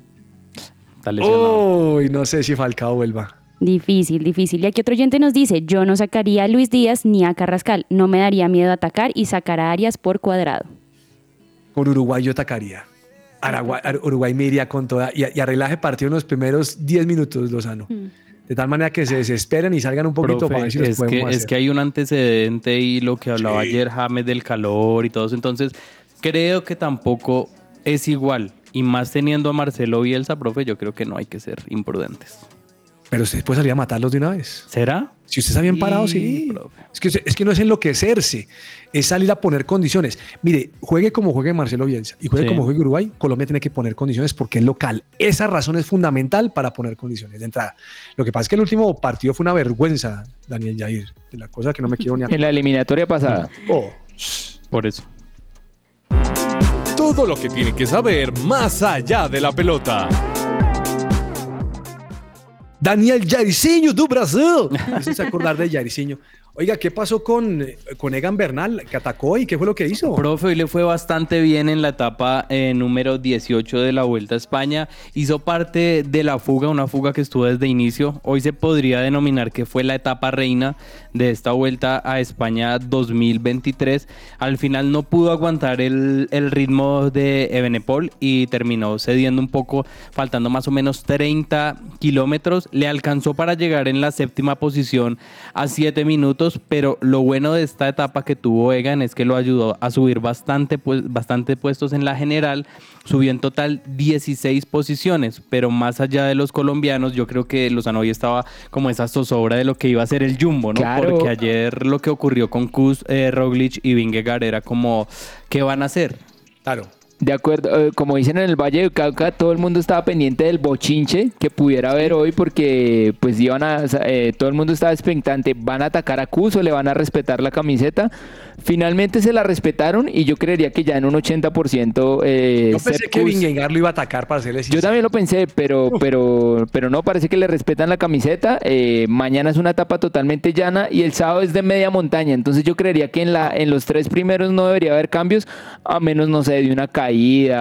Está lesionado. Uy, no sé si Falcao vuelva. Difícil, difícil. Y aquí otro oyente nos dice, yo no sacaría a Luis Díaz ni a Carrascal. No me daría miedo atacar y sacar a Arias por cuadrado. Con Uruguay yo atacaría. Uruguay me iría con toda y, y arreglaje partido en los primeros 10 minutos, Lozano. De tal manera que se desesperen y salgan un poquito Profe, para ver si es, que, es que hay un antecedente y lo que hablaba Sí. ayer James del calor y todo eso. Entonces, creo que tampoco es igual. Y más teniendo a Marcelo Bielsa, profe, yo creo que no hay que ser imprudentes. Pero usted puede salir a matarlos de una vez. ¿Será? Si usted está bien parado, sí. profe. Es que, es que no es enloquecerse, es salir a poner condiciones. Mire, juegue como juegue Marcelo Bielsa y juegue Sí. como juegue Uruguay, Colombia tiene que poner condiciones porque es local. Esa razón es fundamental para poner condiciones de entrada. Lo que pasa es que el último partido fue una vergüenza, Daniel Jair, de la cosa que no me quiero ni [laughs] En acordar. la eliminatoria pasada. Oh, Por eso. Todo lo que tiene que saber más allá de la pelota. Daniel Jairzinho do Brasil. Eso se acordar de Jairzinho. Oiga, ¿qué pasó con, con Egan Bernal que atacó y qué fue lo que hizo? Profe, hoy le fue bastante bien en la etapa eh, número 18 de la Vuelta a España. Hizo parte de la fuga, una fuga que estuvo desde inicio. Hoy se podría denominar que fue la etapa reina de esta Vuelta a España 2023. Al final no pudo aguantar el, el ritmo de Ebenepol y terminó cediendo un poco, faltando más o menos 30 kilómetros. Le alcanzó para llegar en la séptima posición a 7 minutos pero lo bueno de esta etapa que tuvo Egan es que lo ayudó a subir bastante, pues, bastante puestos en la general. Subió en total 16 posiciones, pero más allá de los colombianos, yo creo que Lozano hoy estaba como esa zozobra de lo que iba a ser el Jumbo, ¿no? Porque ayer lo que ocurrió con Kuz, eh, Roglic y Vingegaard era como, ¿qué van a hacer? Claro. De acuerdo, eh, como dicen en el Valle de Cauca, todo el mundo estaba pendiente del bochinche que pudiera haber hoy porque pues iban a, eh, todo el mundo estaba expectante, van a atacar a Cuso, le van a respetar la camiseta. Finalmente se la respetaron y yo creería que ya en un 80%... Eh, yo pensé que Vingegaard lo iba a atacar para hacerle Yo también lo pensé, pero, pero, pero no, parece que le respetan la camiseta. Eh, mañana es una etapa totalmente llana y el sábado es de media montaña, entonces yo creería que en, la, en los tres primeros no debería haber cambios, a menos, no sé, de una caída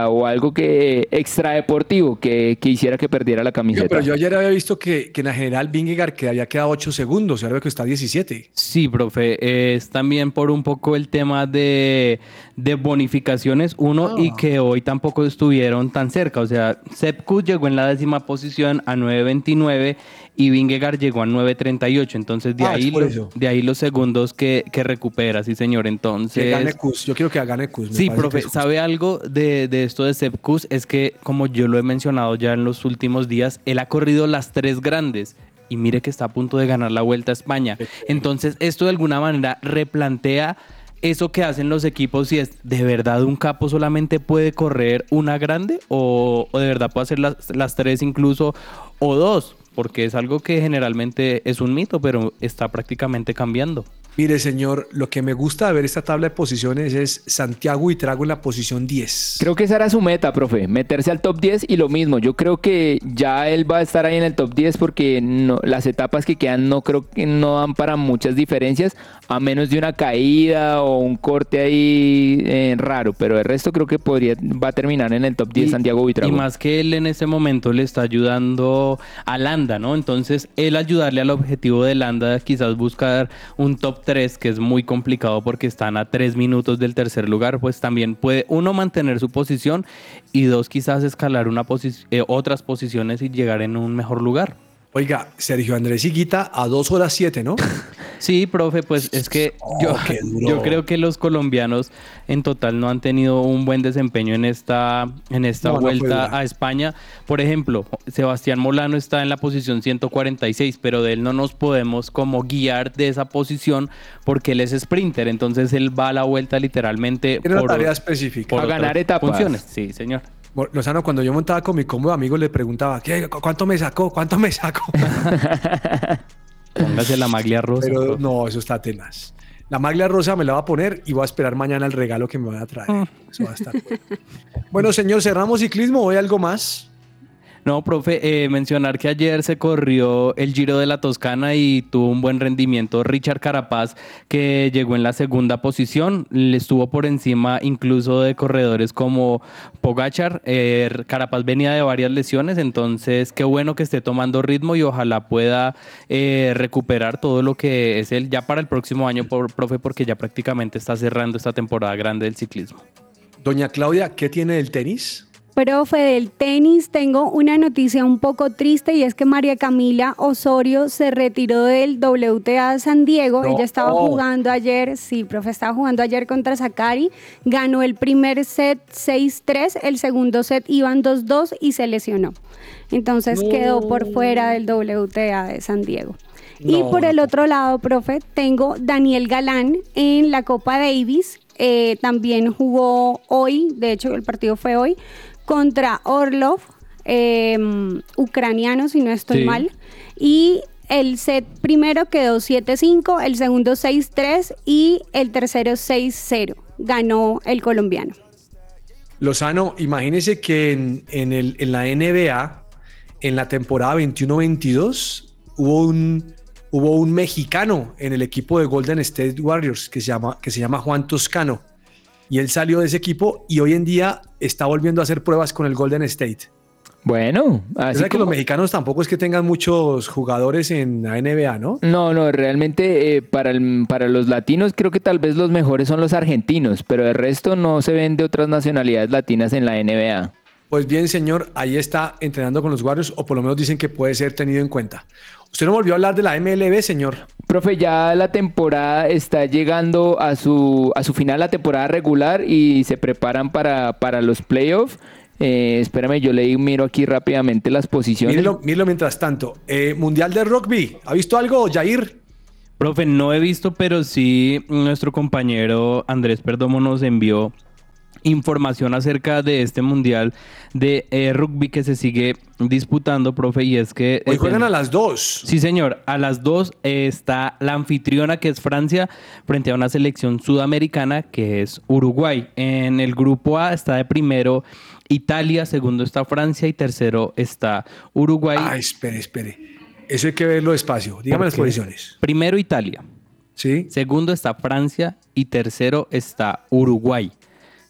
o algo que extra deportivo que, que hiciera que perdiera la camiseta. pero yo ayer había visto que, que en la general Vingegaard que había quedado 8 segundos, ahora veo que está 17. Sí, profe, es también por un poco el tema de, de bonificaciones, uno, y ah. que hoy tampoco estuvieron tan cerca. O sea, Sepkus llegó en la décima posición a 9.29 y Vingegaard llegó a 9.38. Entonces, de, ah, ahí, de ahí los segundos que, que recupera, sí, señor. Entonces. Que gane Kus. Yo quiero que gane Kus. Sí, profe, ¿sabe algo de, de esto de Sepkus? Es que, como yo lo he mencionado ya en los últimos días, él ha corrido las tres grandes y mire que está a punto de ganar la Vuelta a España. Entonces, esto de alguna manera replantea eso que hacen los equipos, si es de verdad un capo solamente puede correr una grande o, de verdad puede hacer las, las tres incluso o dos, porque es algo que generalmente es un mito, pero está prácticamente cambiando. Mire, señor, lo que me gusta de ver esta tabla de posiciones es Santiago y Trago en la posición 10. Creo que esa era su meta, profe, meterse al top 10 y lo mismo. Yo creo que ya él va a estar ahí en el top 10 porque no, las etapas que quedan no creo que no dan para muchas diferencias, a menos de una caída o un corte ahí eh, raro, pero el resto creo que podría va a terminar en el top 10 Santiago Buitrago. Y más que él en ese momento le está ayudando a Landa, ¿no? Entonces, él ayudarle al objetivo de Landa, quizás buscar un top 3, que es muy complicado porque están a 3 minutos del tercer lugar, pues también puede uno mantener su posición y dos quizás escalar una eh, otras posiciones y llegar en un mejor lugar. Oiga, Sergio Andrés Higuita a 2 horas 7, ¿no? [laughs] Sí, profe, pues es que oh, yo, yo, creo que los colombianos en total no han tenido un buen desempeño en esta, en esta vuelta a España. Por ejemplo, Sebastián Molano está en la posición 146, pero de él no nos podemos como guiar de esa posición porque él es sprinter, entonces él va a la vuelta literalmente por una tarea específica. a ganar etapas. Funciones. Sí, señor. Lozano, cuando yo montaba con mi cómodo amigo, le preguntaba, ¿qué, ¿cuánto me sacó? ¿Cuánto me sacó? [laughs] Póngase la maglia rosa. Pero no, eso está tenaz. La maglia rosa me la va a poner y voy a esperar mañana el regalo que me van a traer. Ah. Eso va a estar bueno. bueno, señor, cerramos ciclismo. ¿Hoy algo más? No, profe, eh, mencionar que ayer se corrió el Giro de la Toscana y tuvo un buen rendimiento Richard Carapaz, que llegó en la segunda posición, le estuvo por encima incluso de corredores como Pogachar. Eh, Carapaz venía de varias lesiones, entonces qué bueno que esté tomando ritmo y ojalá pueda eh, recuperar todo lo que es él ya para el próximo año, profe, porque ya prácticamente está cerrando esta temporada grande del ciclismo. Doña Claudia, ¿qué tiene el tenis? Profe, del tenis tengo una noticia un poco triste y es que María Camila Osorio se retiró del WTA San Diego. Ella estaba jugando ayer, sí, profe, estaba jugando ayer contra Sakari. Ganó el primer set 6-3, el segundo set iban 2-2 y se lesionó. Entonces quedó por fuera del WTA de San Diego. Y por el otro lado, profe, tengo Daniel Galán en la Copa Davis. Eh, también jugó hoy, de hecho el partido fue hoy, contra Orlov, em, ucraniano, si no estoy mal. Y el set primero quedó 7-5, el segundo 6-3 y el tercero 6-0. Ganó el colombiano. Lozano, imagínese que en, el, en la NBA en la temporada 21-22 hubo un, hubo un mexicano en el equipo de Golden State Warriors que se, llama, que se llama Juan Toscano. Y él salió de ese equipo y hoy en día está volviendo a hacer pruebas con el Golden State. Bueno, así sea que los mexicanos tampoco es que tengan muchos jugadores en la NBA, ¿no? No, no, realmente eh, para, el- para los latinos creo que tal vez los mejores son los argentinos, pero el resto no se ven de otras nacionalidades latinas en la NBA. Pues bien, señor, ahí está entrenando con los Warriors, o por lo menos dicen que puede ser tenido en cuenta. Usted no volvió a hablar de la MLB, señor. Profe, ya la temporada está llegando a su, a su final, la temporada regular, y se preparan para, para los playoffs. Eh, espérame, yo le miro aquí rápidamente las posiciones. Mírelo, mírelo mientras tanto. Eh, Mundial de Rugby. ¿Ha visto algo, Jair? Profe, no he visto, pero sí nuestro compañero Andrés Perdomo nos envió información acerca de este mundial de eh, rugby que se sigue disputando, profe, y es que... Hoy eh, juegan a las dos. Sí, señor. A las dos eh, está la anfitriona, que es Francia, frente a una selección sudamericana, que es Uruguay. En el grupo A está de primero Italia, segundo está Francia y tercero está Uruguay. Ah, espere, espere. Eso hay que verlo despacio. Dígame ¿Por las posiciones. Primero Italia, Sí, segundo está Francia y tercero está Uruguay.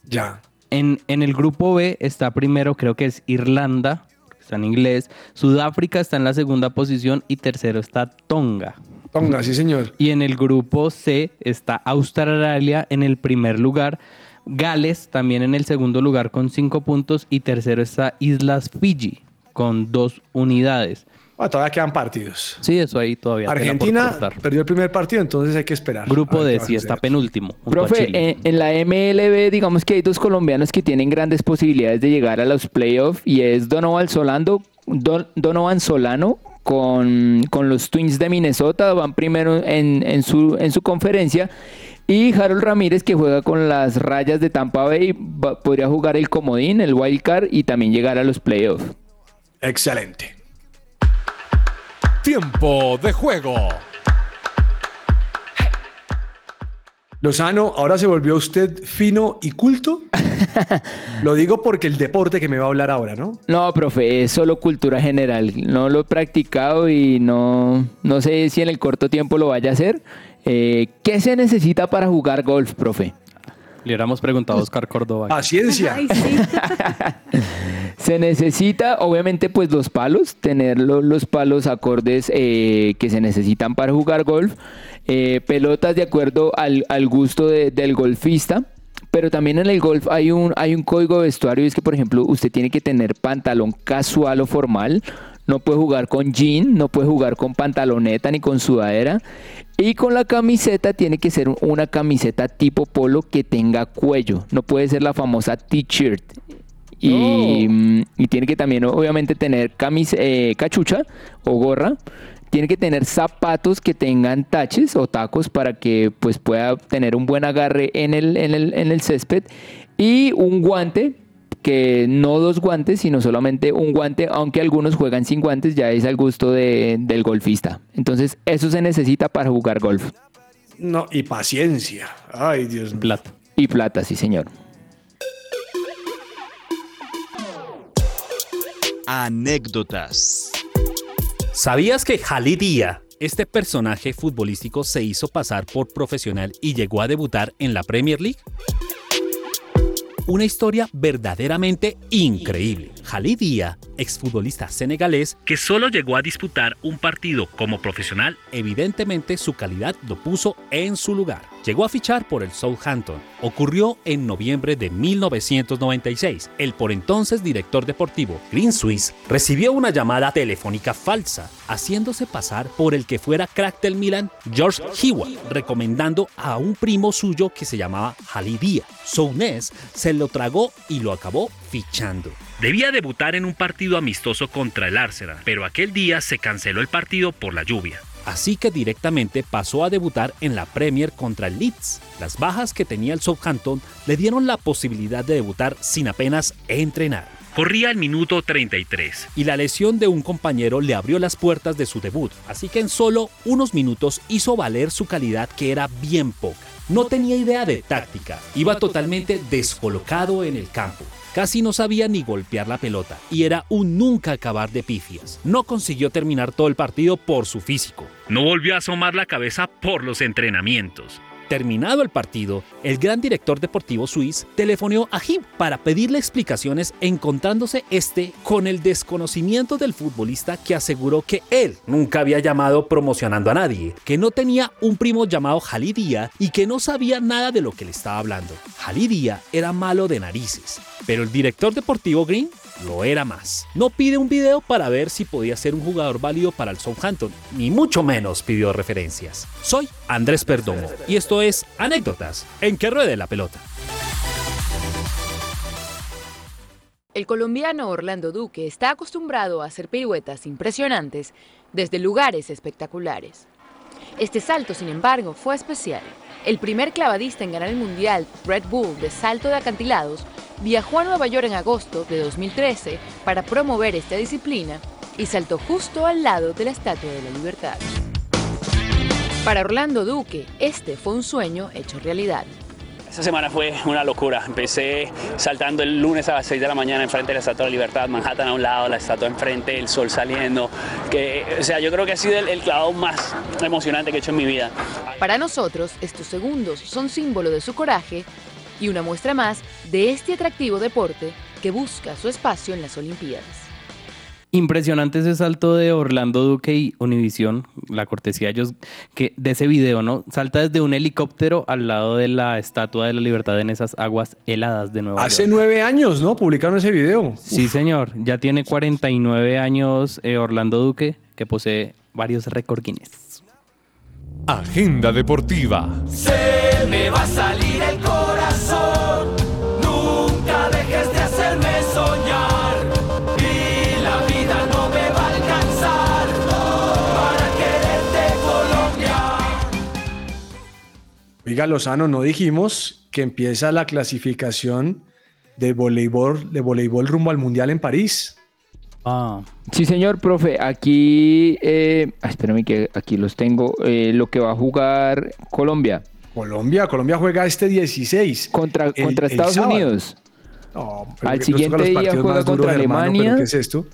Ya. En, en el grupo B está primero, creo que es Irlanda, está en inglés. Sudáfrica está en la segunda posición y tercero está Tonga. Ponga, sí, señor. Y en el grupo C está Australia en el primer lugar. Gales también en el segundo lugar con cinco puntos. Y tercero está Islas Fiji con dos unidades. Ah, todavía quedan partidos. Sí, eso ahí todavía. queda por Argentina perdió el primer partido, entonces hay que esperar. Grupo A ver D qué va a sí está penúltimo. Profe, en, en la MLB, digamos que hay dos colombianos que tienen grandes posibilidades de llegar a los playoffs y es Donovan Solano, Don- Donovan Solano con, con los Twins de Minnesota, van primero en, en su, en su conferencia. Y Harold Ramírez, que juega con las rayas de Tampa Bay, va- podría jugar el comodín, el wild card y también llegar a los playoffs. Excelente. Tiempo de juego. Lozano, ¿ahora se volvió usted fino y culto? [laughs] Lo digo porque el deporte que me va a hablar ahora, ¿no? No, profe, es solo cultura general. No lo he practicado y no, no sé si en el corto tiempo lo vaya a hacer. Eh, ¿Qué se necesita para jugar golf, profe? Le hubiéramos preguntado a Oscar Córdoba. Ay, sí. [laughs] Se necesita, obviamente, pues los palos, tener lo- los palos acordes eh, que se necesitan para jugar golf, eh, pelotas de acuerdo al, al gusto de- del golfista. Pero también en el golf hay un, hay un código de vestuario y es que, por ejemplo, usted tiene que tener pantalón casual o formal. No puede jugar con jean, no puede jugar con pantaloneta ni con sudadera. Y con la camiseta tiene que ser una camiseta tipo polo que tenga cuello. No puede ser la famosa t-shirt. Y, mm, y tiene que también obviamente tener camis, eh, cachucha o gorra. Tiene que tener zapatos que tengan taches o tacos para que pues pueda tener un buen agarre en el, en el, en el césped. Y un guante, que no dos guantes, sino solamente un guante, aunque algunos juegan sin guantes, ya es al gusto de- del golfista. Entonces eso se necesita para jugar golf. No, y paciencia. Ay, Dios mío. Plata. Y plata, sí señor. Anécdotas. ¿Sabías que Jalí Díaz, este personaje futbolístico, se hizo pasar por profesional y llegó a debutar en la Premier League? Una historia verdaderamente increíble. Jalí Díaz, exfutbolista senegalés que solo llegó a disputar un partido como profesional, evidentemente su calidad lo puso en su lugar. Llegó a fichar por el Southampton. Ocurrió en noviembre de 1996. El por entonces director deportivo, Green Swiss, recibió una llamada telefónica falsa, haciéndose pasar por el que fuera crack del Milan, George Hewitt, recomendando a un primo suyo que se llamaba Jalí Díaz. Souness se lo tragó y lo acabó fichando. Debía debutar en un partido amistoso contra el Arsenal, pero aquel día se canceló el partido por la lluvia. Así que directamente pasó a debutar en la Premier contra el Leeds. Las bajas que tenía el Southampton le dieron la posibilidad de debutar sin apenas entrenar. Corría el minuto 33 y la lesión de un compañero le abrió las puertas de su debut, así que en solo unos minutos hizo valer su calidad que era bien poca. No tenía idea de táctica, iba totalmente descolocado en el campo. Casi no sabía ni golpear la pelota y era un nunca acabar de pifias. No consiguió terminar todo el partido por su físico. No volvió a asomar la cabeza por los entrenamientos. Terminado el partido, el gran director deportivo suizo telefoneó a Jim para pedirle explicaciones encontrándose este con el desconocimiento del futbolista que aseguró que él nunca había llamado promocionando a nadie, que no tenía un primo llamado Jalidía y que no sabía nada de lo que le estaba hablando. Jalidía era malo de narices, pero el director deportivo Green lo era más. No pide un video para ver si podía ser un jugador válido para el Southampton, ni mucho menos pidió referencias. Soy Andrés Perdomo y esto es Anécdotas en que ruede la pelota. El colombiano Orlando Duque está acostumbrado a hacer piruetas impresionantes desde lugares espectaculares. Este salto, sin embargo, fue especial. El primer clavadista en ganar el Mundial Red Bull de salto de acantilados viajó a Nueva York en agosto de 2013 para promover esta disciplina y saltó justo al lado de la Estatua de la Libertad. Para Orlando Duque, este fue un sueño hecho realidad. Esta semana fue una locura. Empecé saltando el lunes a las 6 de la mañana enfrente de la Estatua de Libertad, Manhattan a un lado, la estatua enfrente, el sol saliendo. Que, o sea, yo creo que ha sido el, el más emocionante que he hecho en mi vida. Para nosotros, estos segundos son símbolo de su coraje y una muestra más de este atractivo deporte que busca su espacio en las Olimpiadas. Impresionante ese salto de Orlando Duque y Univision, la cortesía de ellos, que de ese video, ¿no? Salta desde un helicóptero al lado de la Estatua de la Libertad en esas aguas heladas de Nueva Hace York. nueve años, ¿no? Publicaron ese video. Sí, señor. Ya tiene 49 años eh, Orlando Duque, que posee varios récord Guinness. Agenda deportiva. Se me va a salir el Oiga, Lozano, no dijimos que empieza la clasificación de voleibol, de voleibol rumbo al Mundial en París. Ah. Sí, señor, profe. Aquí, eh, ah, espérame que aquí los tengo. Eh, lo que va a jugar Colombia. Colombia, Colombia juega este 16. Contra, El- contra Estados. Unidos. No, Al siguiente día juega contra Alemania. ¿pero ¿Qué es esto?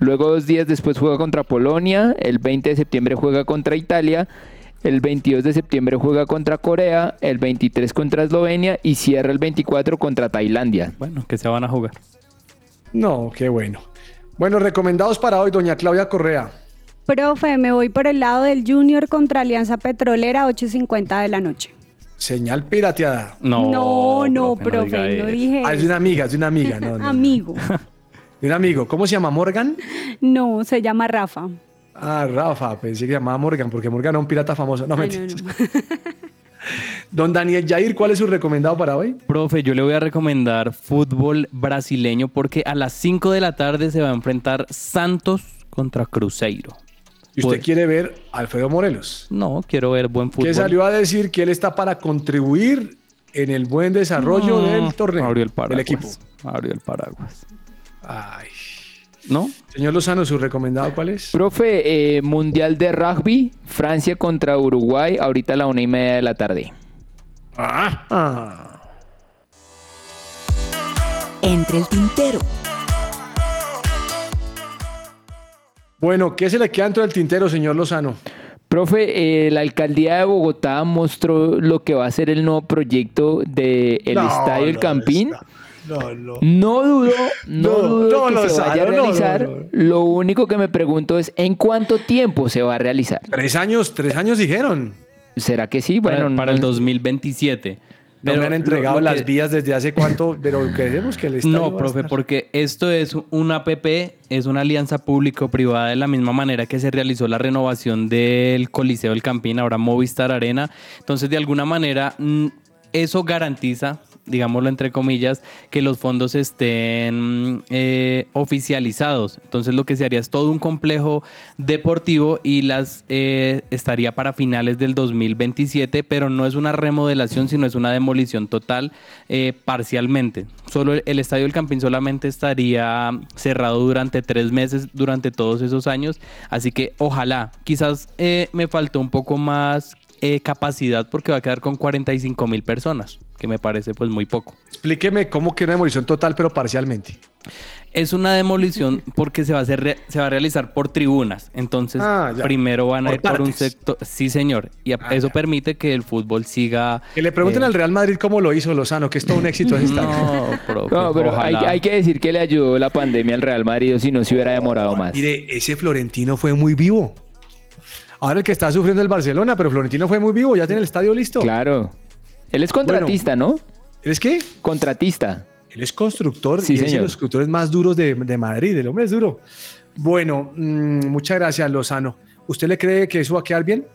Luego dos días después juega contra Polonia. El 20 de septiembre juega contra Italia. El 22 de septiembre juega contra Corea. El 23 contra Eslovenia. Y cierra el 24 contra Tailandia. Bueno, que se van a jugar. No, qué bueno. Bueno, recomendados para hoy, doña Claudia Correa. Profe, me voy por el lado del Junior contra Alianza Petrolera, 8.50 de la noche. Señal pirateada. No, no, no, profe, no, dije Ah, es de una amiga, es de una amiga. No, no. [laughs] amigo. De un amigo. ¿Cómo se llama? ¿Morgan? No, se llama Rafa. Ah, Rafa. Pensé que se llamaba Morgan, porque Morgan era un pirata famoso. No, Ay, no, [laughs] [laughs] Don Daniel Jair, ¿cuál es su recomendado para hoy? Profe, yo le voy a recomendar fútbol brasileño porque a las 5 de la tarde se va a enfrentar Santos contra Cruzeiro. ¿Y usted Pues- quiere ver a Alfredo Morelos? No, quiero ver buen fútbol. Que salió a decir que él está para contribuir en el buen desarrollo No, del torneo. Abrió el del paraguas. equipo. Abrió el paraguas. Ay. ¿No? Señor Lozano, ¿su recomendado cuál es? Profe, eh, Mundial de Rugby. Francia contra Uruguay. Ahorita a la una y media de la tarde. Ah. Entre el tintero. Bueno, ¿qué se le queda dentro del tintero, señor Lozano? Profe, eh, la alcaldía de Bogotá mostró lo que va a ser el nuevo proyecto del No, Estadio El no, Campín. No, no. No dudo, no, No, dudo no, que se vaya a Lozano, no, no, realizar. no. Lo único que me pregunto es ¿en cuánto tiempo se va a realizar? Tres años, tres años dijeron. ¿Será que sí? Bueno, para, para el no- 2027. No me han entregado lo- lo las vías desde hace cuánto, [laughs] pero queremos que el estadio va No, a profe, estar. porque esto es una APP, es una alianza público-privada de la misma manera que se realizó la renovación del Coliseo del Campín, ahora Movistar Arena. Entonces, de alguna manera, mm, eso garantiza, digámoslo entre comillas, que los fondos estén mm, eh, oficializados. Entonces, lo que se haría es todo un complejo deportivo y las eh, estaría para finales del 2027, pero no es una remodelación, sino es una demolición total eh, parcialmente. Solo el, el Estadio del Campín solamente estaría cerrado durante tres meses durante todos esos años, así que ojalá, quizás eh, me faltó un poco más capacidad porque va a quedar con 45 mil personas, que me parece pues muy poco. Explíqueme cómo que una demolición total, pero parcialmente. Es una demolición porque se va a hacer se va a realizar por tribunas. Entonces, Ah, primero van a Por ir por un sector. Sí, señor. Y a- eso permite que el fútbol siga. Que le pregunten eh, al Real Madrid cómo lo hizo Lozano, que es todo un éxito ese estadio. [laughs] No, profe, No, pero hay, ojalá. hay que decir que le ayudó la pandemia al Real Madrid, o si no se hubiera demorado más. Mire, ese Florentino fue muy vivo. Ahora el que está sufriendo el Barcelona, pero Florentino fue muy vivo, ya tiene el estadio listo. Claro. Él es contratista, ¿no? ¿Él es qué? Contratista. Él es constructor Sí, y es de señor. los constructores más duros de, de Madrid. El hombre es duro. Bueno, mm, muchas gracias, Lozano. ¿Usted le cree que eso va a quedar bien?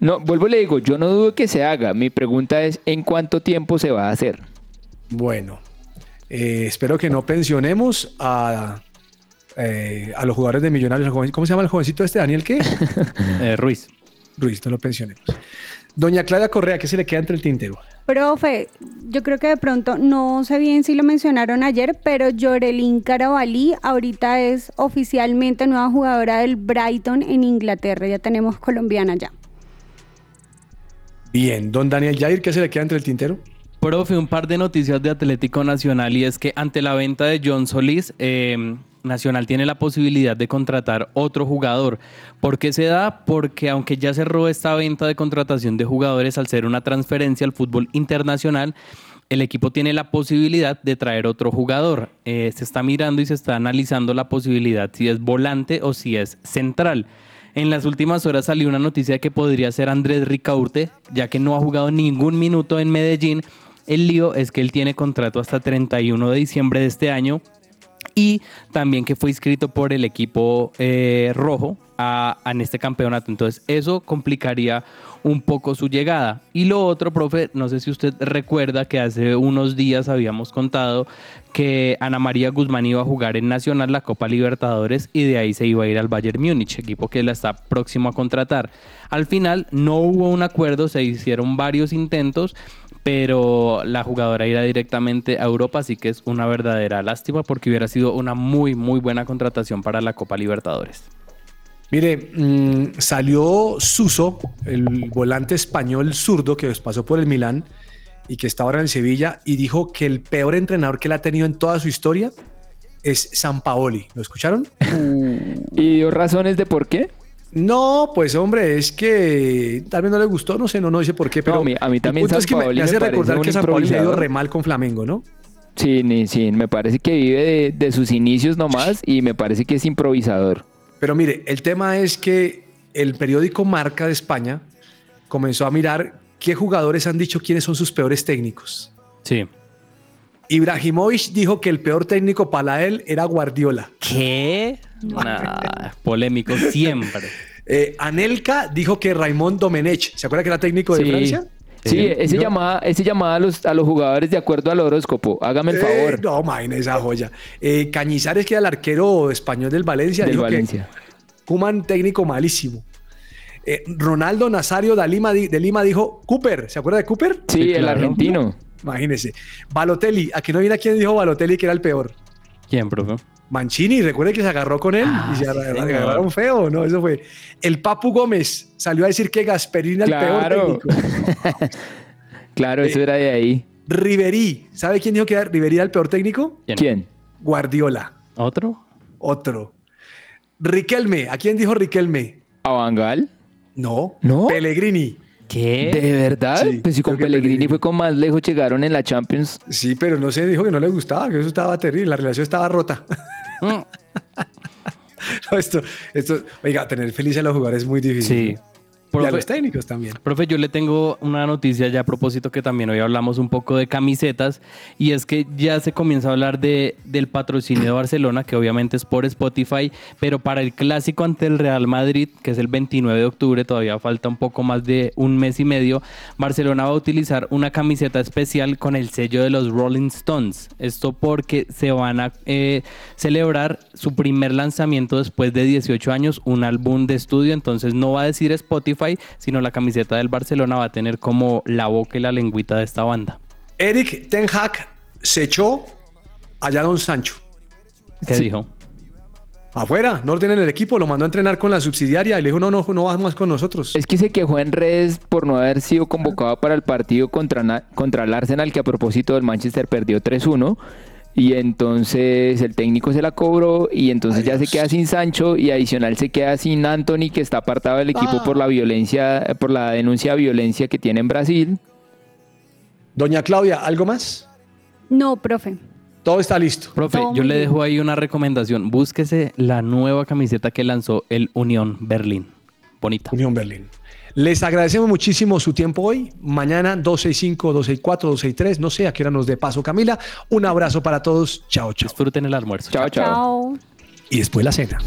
No, vuelvo y le digo, yo no dudo que se haga. Mi pregunta es, ¿en cuánto tiempo se va a hacer? Bueno, eh, espero que no pensionemos a, eh, a los jugadores de Millonarios. ¿Cómo se llama el jovencito este? ¿Daniel qué? [laughs] Eh, Ruiz. Ruiz, no lo pensionemos. Doña Clara Correa, ¿qué se le queda entre el tintero? Profe, yo creo que de pronto, no sé bien si lo mencionaron ayer, pero Yorelín Carabalí ahorita es oficialmente nueva jugadora del Brighton en Inglaterra. Ya tenemos colombiana ya. Bien, don Daniel Jair, ¿qué se le queda entre el tintero? Profe, un par de noticias de Atlético Nacional y es que ante la venta de John Solís, eh, Nacional tiene la posibilidad de contratar otro jugador. ¿Por qué se da? Porque aunque ya cerró esta venta de contratación de jugadores al ser una transferencia al fútbol internacional, el equipo tiene la posibilidad de traer otro jugador. Eh, se está mirando y se está analizando la posibilidad si es volante o si es central. En las últimas horas salió una noticia de que podría ser Andrés Ricaurte, ya que no ha jugado ningún minuto en Medellín. El lío es que él tiene contrato hasta 31 de diciembre de este año y también que fue inscrito por el equipo eh, rojo en este campeonato. Entonces eso complicaría un poco su llegada. Y lo otro, profe, no sé si usted recuerda que hace unos días habíamos contado que Ana María Guzmán iba a jugar en Nacional la Copa Libertadores y de ahí se iba a ir al Bayern Múnich, equipo que la está próximo a contratar. Al final no hubo un acuerdo, se hicieron varios intentos, pero la jugadora irá directamente a Europa, así que es una verdadera lástima porque hubiera sido una muy, muy buena contratación para la Copa Libertadores. Mire, mm, salió Suso, el volante español zurdo que pasó por el Milán y que está ahora en Sevilla, y dijo que el peor entrenador que él ha tenido en toda su historia es San Paoli. ¿Lo escucharon? [laughs] ¿Y dio razones de por qué? No, pues hombre, es que tal vez no le gustó, no sé, no, no dice por qué, pero a mí- a mí también punto es que me, hace me recordar que San Paoli le ha ido re mal con Flamengo, ¿no? Sí, ni- sí, me parece que vive de, de sus inicios nomás y me parece que es improvisador. Pero mire, el tema es que el periódico Marca de España comenzó a mirar qué jugadores han dicho quiénes son sus peores técnicos. Sí. Ibrahimovic dijo que el peor técnico para él era Guardiola. ¿Qué? Nah, polémico siempre. [laughs] Eh, Anelka dijo que Raymond Domenech, ¿se acuerda que era técnico de Sí. Francia? Sí, ese llamaba, ese llamaba a los, a los jugadores de acuerdo al horóscopo. Hágame el Eh, favor. no, imagínese esa joya. Eh, Cañizares, que era el arquero español del Valencia, Del dijo Valencia. que Kuman técnico malísimo. Eh, Ronaldo Nazario de Lima, di- de Lima dijo Cooper, ¿se acuerda de Cooper? Sí, el argentino. Imagínese. Balotelli, aquí no viene a quién dijo Balotelli que era el peor. ¿Quién, profe? Mancini, recuerde que se agarró con él y se señor. agarraron feo, ¿no? Eso fue. El Papu Gómez salió a decir que Gasperini era el peor técnico. [laughs] Claro, eso era de ahí. Riverí, ¿sabe quién dijo que era Riverí era el peor técnico? ¿Quién? Guardiola. ¿Otro? Otro. Riquelme, ¿a quién dijo Riquelme? ¿A Bangal? No. ¿No? Pellegrini. ¿Qué? ¿De verdad? Sí, pues si con Pellegrini fue con más lejos llegaron en la Champions. Sí, pero no sé, dijo que no le gustaba, que eso estaba terrible, la relación estaba rota. Mm. [laughs] No, esto, esto, oiga, tener feliz a los jugadores es muy difícil. Sí. Y a Profe- los técnicos también. Profe, yo le tengo una noticia ya a propósito que también hoy hablamos un poco de camisetas y es que ya se comienza a hablar de, del patrocinio de Barcelona, que obviamente es por Spotify, pero para el clásico ante el Real Madrid, que es el 29 de octubre, todavía falta un poco más de un mes y medio, Barcelona va a utilizar una camiseta especial con el sello de los Rolling Stones. Esto porque se van a eh, celebrar su primer lanzamiento después de 18 años, un álbum de estudio, entonces no va a decir Spotify, sino la camiseta del Barcelona va a tener como la boca y la lengüita de esta banda. Eric Ten Hag se echó a Jadon Sancho. ¿Qué dijo? Afuera, no lo tiene en el equipo, lo mandó a entrenar con la subsidiaria y le dijo, no, no, no vas más con nosotros. Es que se quejó en redes por no haber sido convocado para el partido contra, contra el Arsenal, que a propósito del Manchester perdió 3-1. Y entonces el técnico se la cobró y entonces ya se queda sin Sancho y adicional se queda sin Anthony que está apartado del equipo Ah. por la violencia, por la denuncia de violencia que tiene en Brasil. Doña Claudia, ¿algo más? No, profe. Todo está listo. Profe, Todo yo le bien. dejo ahí una recomendación. Búsquese la nueva camiseta que lanzó el Unión Berlín. Bonita. Unión Berlín. Les agradecemos muchísimo su tiempo hoy. Mañana 265, 264, 263. No sé a qué hora nos dé paso, Camila. Un abrazo para todos. Chao, chao. Disfruten el almuerzo. Chao, chao. Chao. Y después la cena.